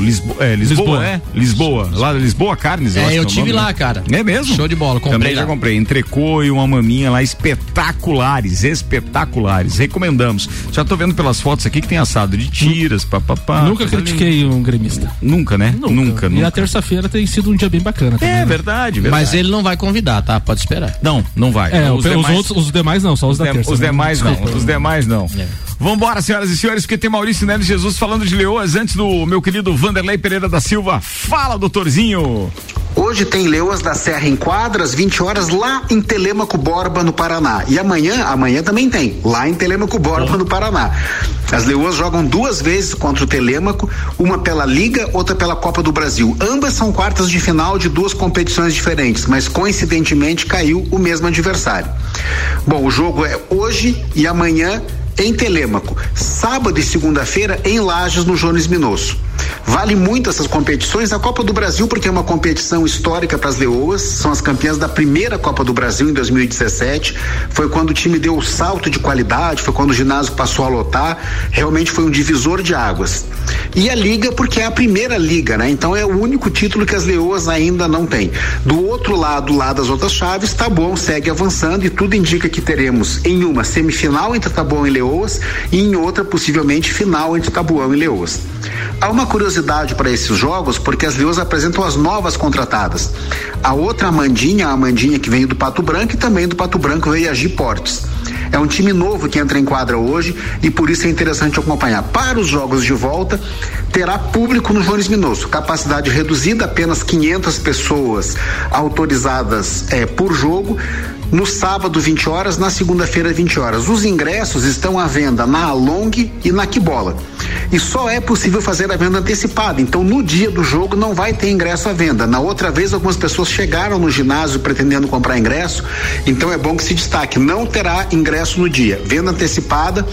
Lisbo, é, Lisboa, Lisboa. é? Lisboa, lá da Lisboa Carnes, É, acho eu é o tive nome, lá, né? cara. É mesmo? Show de bola, comprei Também já comprei, entrecô e uma maminha lá espetaculares, espetaculares, recomendamos. Já tô vendo pelas fotos aqui que tem assado de tiras, papapá. Nunca critiquei um gremista. Nunca, né? Nunca, nunca. E a terça-feira tem sido um dia bem bacana. também, É né? verdade, verdade. Mas ele não vai convidar, tá? Pode esperar. Não, não vai. É, os, os, demais, outros, os demais não, só os, os, da terça. os né? demais não, os demais não. É. Vambora, senhoras e senhores, porque tem Maurício Neves Jesus falando de leoas antes do meu querido Vanderlei Pereira da Silva. Fala, doutorzinho. Hoje tem Leoas da Serra em quadras, 20 horas, lá em Telêmaco Borba, no Paraná. E amanhã, amanhã também tem, lá em Telêmaco Borba, no Paraná. As Leoas jogam duas vezes contra o Telêmaco, uma pela Liga, outra pela Copa do Brasil. Ambas são quartas de final de duas competições diferentes, mas coincidentemente caiu o mesmo adversário. Bom, o jogo é hoje e amanhã em Telêmaco. Sábado e segunda-feira em Lages, no Jones Minosso. Vale muito essas competições. A Copa do Brasil, porque é uma competição histórica para as Leoas, são as campeãs da primeira Copa do Brasil em 2017. Foi quando o time deu o salto de qualidade, foi quando o ginásio passou a lotar. Realmente foi um divisor de águas. E a Liga, porque é a primeira Liga, né? Então é o único título que as Leoas ainda não têm. Do outro lado, lá das outras chaves, Taboão segue avançando e tudo indica que teremos em uma semifinal entre Taboão e Leoas e em outra, possivelmente, final entre Taboão e Leoas. Há uma curiosidade para esses jogos, porque as Leoas apresentam as novas contratadas. A outra Amandinha, a Amandinha que veio do Pato Branco e também do Pato Branco veio a G Portes. É um time novo que entra em quadra hoje e por isso é interessante acompanhar. Para os jogos de volta, terá público no Jones Minosso. Capacidade reduzida, apenas 500 pessoas autorizadas eh, por jogo. No sábado, 20 horas, na segunda-feira, 20 horas. Os ingressos estão à venda na Along e na Quibola. E só é possível fazer a venda antecipada. Então, no dia do jogo, não vai ter ingresso à venda. Na outra vez, algumas pessoas chegaram no ginásio pretendendo comprar ingresso. Então, é bom que se destaque: não terá ingresso no dia. Venda antecipada.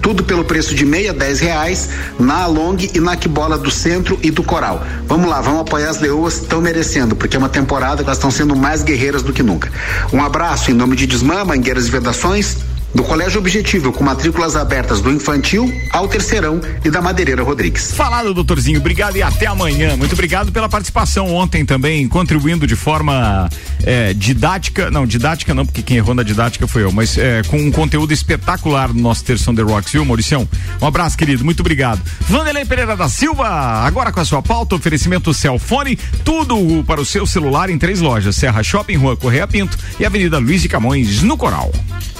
Tudo pelo preço de meia, dez reais, na Along e na Quibola do Centro e do Coral. Vamos lá, vamos apoiar as leoas, estão merecendo, porque é uma temporada que elas estão sendo mais guerreiras do que nunca. Um abraço em nome de Desmã, Mangueiras e Vedações, do Colégio Objetivo, com matrículas abertas do infantil ao terceirão e da Madeireira Rodrigues. Falado, doutorzinho. Obrigado e até amanhã. Muito obrigado pela participação ontem também, contribuindo de forma é, didática. Não, didática não, porque quem errou na didática foi eu, mas é, com um conteúdo espetacular no nosso Terção The Rocks, viu, Mauricião? Um abraço, querido. Muito obrigado. Vanderlei Pereira da Silva, agora com a sua pauta, oferecimento Celfone, tudo para o seu celular em três lojas: Serra Shopping, Rua Correia Pinto e Avenida Luiz de Camões, no Coral.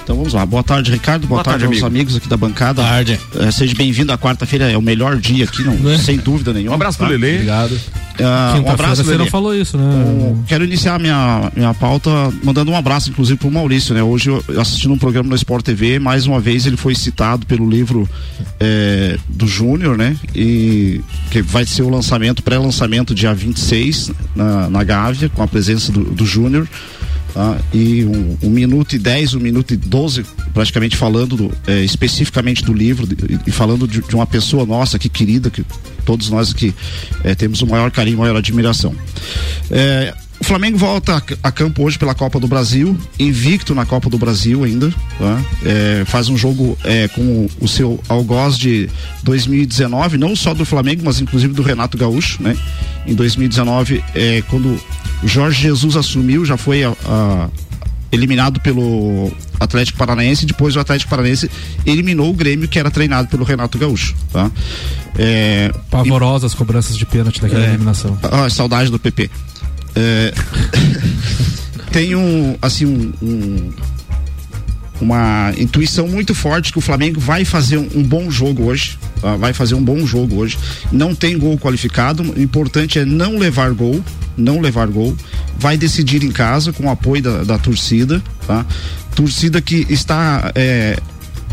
Então vamos lá. Boa tarde, Ricardo. Boa, Boa tarde, tarde, aos amigo. amigos aqui da bancada. Tarde. Eh, seja bem-vindo à quarta-feira, é o melhor dia aqui, não, sem dúvida nenhuma. Um abraço pro tá? Lelê. Obrigado. Ah, um abraço, você Lelê. não falou isso, né? Um, Quero iniciar minha, minha pauta mandando um abraço, inclusive, pro Maurício, né? Hoje, eu, assistindo um programa no Sport TV, mais uma vez ele foi citado pelo livro eh, do Júnior, né? E que vai ser o lançamento, pré-lançamento dia 26 na, na Gávea, com a presença do, do Júnior. Tá? e um, um minuto e dez, um minuto e doze, praticamente falando do, é, especificamente do livro e falando de, de uma pessoa nossa que querida, que todos nós aqui é, temos o maior carinho, maior admiração. É, o Flamengo volta a, campo hoje pela Copa do Brasil, invicto na Copa do Brasil ainda. tá? É, faz um jogo é, com o seu algoz de 2019, não só do Flamengo, mas inclusive do Renato Gaúcho. Né? Em 2019, é, quando o Jorge Jesus assumiu, já foi a- a- eliminado pelo Atlético Paranaense. Depois o Atlético Paranaense eliminou o Grêmio, que era treinado pelo Renato Gaúcho. Tá? É, Pavorosas cobranças de pênalti daquela É. eliminação. ah, saudade do PP. É, tem um, assim, um, um- uma intuição muito forte que o Flamengo vai fazer um, um bom jogo hoje. tá? Vai fazer um bom jogo hoje. Não tem gol qualificado. O importante é não levar gol. Não levar gol. Vai decidir em casa com o apoio da, da torcida. Tá? Torcida que está é,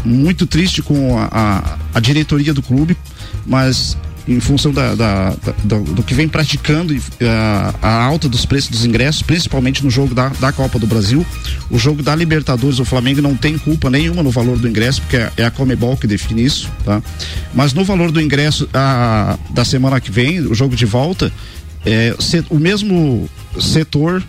muito triste com a, a, a diretoria do clube, mas em função da, da- da- do, que vem praticando e, a, a alta dos preços dos ingressos, principalmente no jogo da, da Copa do Brasil, o jogo da Libertadores, o Flamengo não tem culpa nenhuma no valor do ingresso, porque é, é a Comebol que define isso, tá? Mas no valor do ingresso a, da semana que vem, o jogo de volta, é, o mesmo setor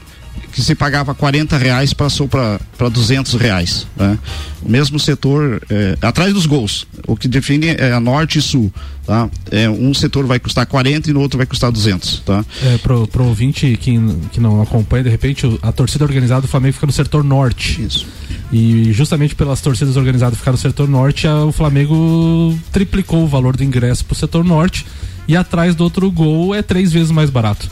que se pagava 40 reais passou para 200 reais. Né? O mesmo setor, é, atrás dos gols, o que define é a norte e sul. Tá? É, um setor vai custar 40 e no outro vai custar 200. Tá? É, pro, pro ouvinte que, que não acompanha, de repente, o- a torcida organizada do Flamengo fica no setor norte. Isso. E justamente pelas torcidas organizadas ficar no setor norte, a- o Flamengo triplicou o valor do ingresso pro setor norte. E atrás do outro gol é três vezes mais barato.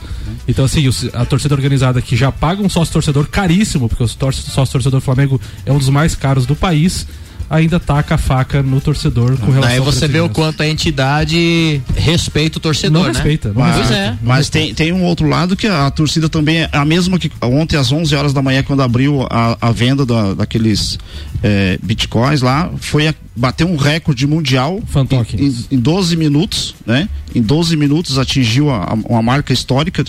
Então, assim, a torcida organizada que já paga um sócio torcedor caríssimo, porque o sócio torcedor do Flamengo é um dos mais caros do país, ainda taca a faca no torcedor com relação Daí ao você vê o quanto a entidade respeita o torcedor, Não né? respeita, não Mas, Pois é. mas tem, tem um outro lado que a, torcida também é a mesma que ontem às 11 horas da manhã, quando abriu a, a venda da- daqueles é, bitcoins lá, foi a, bater um recorde mundial em, em, em 12 minutos, né? Em 12 minutos atingiu a- a- uma marca histórica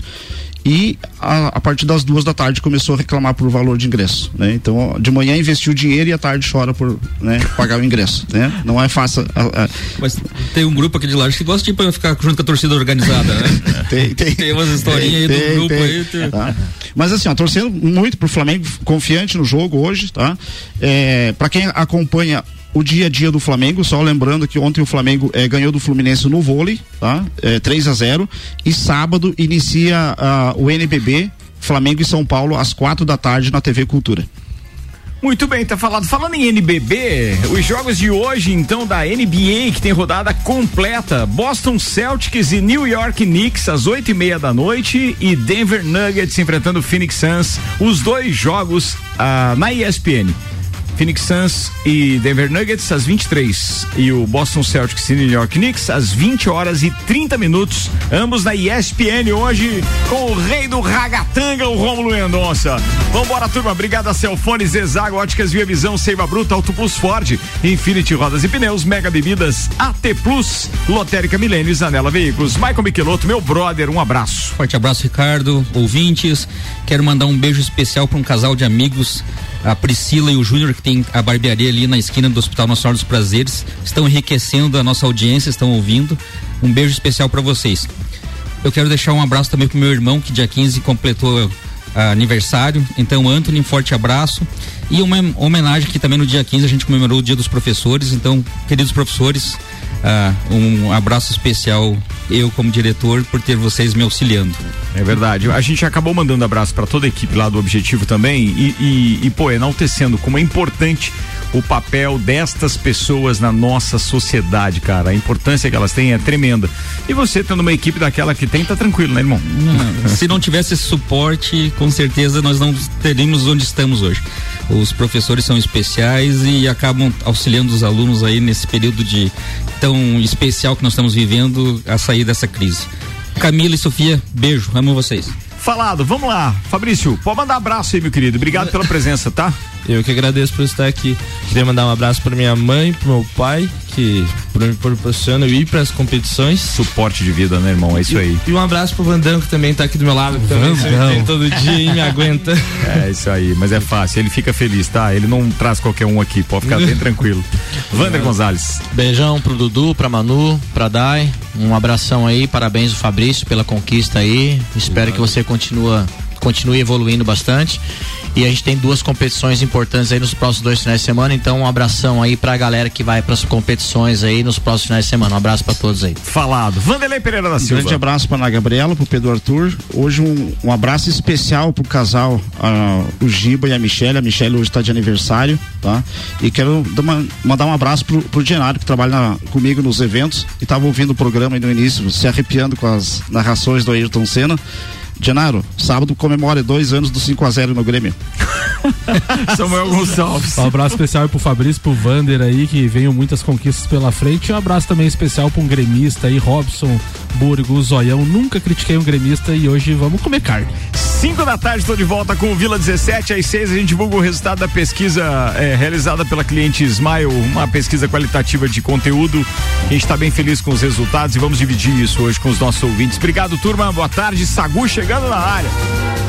e a, a partir das duas da tarde começou a reclamar por valor de ingresso, né? Então de manhã investiu dinheiro e à tarde chora por né, pagar o ingresso, né? Não é fácil. a- a- Mas tem um grupo aqui de Lages que gosta de ficar junto com a torcida organizada, né? tem, tem. Tem umas historinhas aí do Tem, grupo tem. aí. tem- Tá? Mas assim, ó, torcendo muito pro Flamengo, confiante no jogo hoje, tá? É, para quem acompanha o dia a dia do Flamengo, só lembrando que ontem o Flamengo eh, ganhou do Fluminense no vôlei, tá? É, 3 a 0 e sábado inicia ah, o NBB Flamengo e São Paulo às quatro da tarde na TV Cultura. Muito bem, tá falado. Falando em NBB, os jogos de hoje, então, da NBA, que tem rodada completa. Boston Celtics e New York Knicks às oito e meia da noite e Denver Nuggets enfrentando o Phoenix Suns. Os dois jogos ah, na ESPN. Phoenix Suns e Denver Nuggets às 23 e o Boston Celtics e New York Knicks às 20 horas e 30 minutos, ambos na ESPN hoje com o rei do ragatanga, o Rômulo Mendonça. Vambora, turma. Obrigado a Celfone, Zezago, Óticas Via Visão, Seiva Bruta, Auto Plus Ford, Infinity Rodas e Pneus, Mega Bebidas, AT Plus, Lotérica Milênio e Zanela Veículos. Michael Michelotto, meu brother, um abraço. Forte abraço, Ricardo, ouvintes. Quero mandar um beijo especial para um casal de amigos, a Priscila e o Júnior, que tem a barbearia ali na esquina do Hospital Nacional dos Prazeres. Estão enriquecendo a nossa audiência, estão ouvindo. Um beijo especial para vocês. Eu quero deixar um abraço também pro meu irmão, que dia 15 completou ah, aniversário. Então, Anthony, um forte abraço. E uma homenagem que também no dia 15 a gente comemorou o Dia dos Professores. Então, queridos professores, ah, um abraço especial, eu como diretor, por ter vocês me auxiliando. É verdade. A gente acabou mandando abraço para toda a equipe lá do Objetivo também e, e, e, pô, enaltecendo como é importante o papel destas pessoas na nossa sociedade, cara. A importância que elas têm é tremenda. E você tendo uma equipe daquela que tem, tá tranquilo, né, irmão? Não, se não tivesse esse suporte, com certeza nós não teríamos onde estamos hoje. Os professores são especiais e acabam auxiliando os alunos aí nesse período de tão especial que nós estamos vivendo a sair dessa crise. Camila e Sofia, beijo, amo vocês. Falado, vamos lá. Fabrício, pode mandar abraço aí, meu querido. Obrigado pela presença, tá? Eu que agradeço por estar aqui. Queria mandar um abraço para minha mãe, pro meu pai, que me proporcionam ir para as competições. Suporte de vida, né, irmão? É isso e, aí. E um abraço pro Vandão, que também tá aqui do meu lado, que também tem todo dia e me aguenta. É isso aí, mas é fácil. Ele fica feliz, tá? Ele não traz qualquer um aqui, pode ficar bem tranquilo. Vander Gonzalez. Beijão pro Dudu, pra Manu, pra Dai. Um abração aí, parabéns ao Fabrício pela conquista aí. Espero que você continua, continue evoluindo bastante. E a gente tem duas competições importantes aí nos próximos dois finais de semana. Então, um abração aí pra galera que vai pras competições aí nos próximos finais de semana. Um abraço pra todos aí. Falado. Vanderlei Pereira da Um Silva. grande abraço para Ana Gabriela, pro Pedro Arthur. Hoje um, um abraço especial pro casal, ah, o Giba e a Michelle. A Michelle hoje está de aniversário, tá? E quero uma- mandar um abraço pro, pro Genário, que trabalha na- comigo nos eventos e estava ouvindo o programa aí no início, se arrepiando com as narrações do Ayrton Senna. Genaro, sábado comemora dois anos do 5 a 0 no Grêmio. Samuel Gonçalves. Um abraço especial aí pro Fabrício, pro Vander aí, que venham muitas conquistas pela frente. E um abraço também especial pra um gremista aí, Robson Burgo, Zoião. Nunca critiquei um gremista e hoje vamos comer carne. 5 da tarde, estou de volta com o Vila 17. Às 6 a gente divulga o resultado da pesquisa eh, realizada pela cliente Smile, uma pesquisa qualitativa de conteúdo. A gente está bem feliz com os resultados e vamos dividir isso hoje com os nossos ouvintes. Obrigado, turma. Boa tarde. Sagu chegando na área.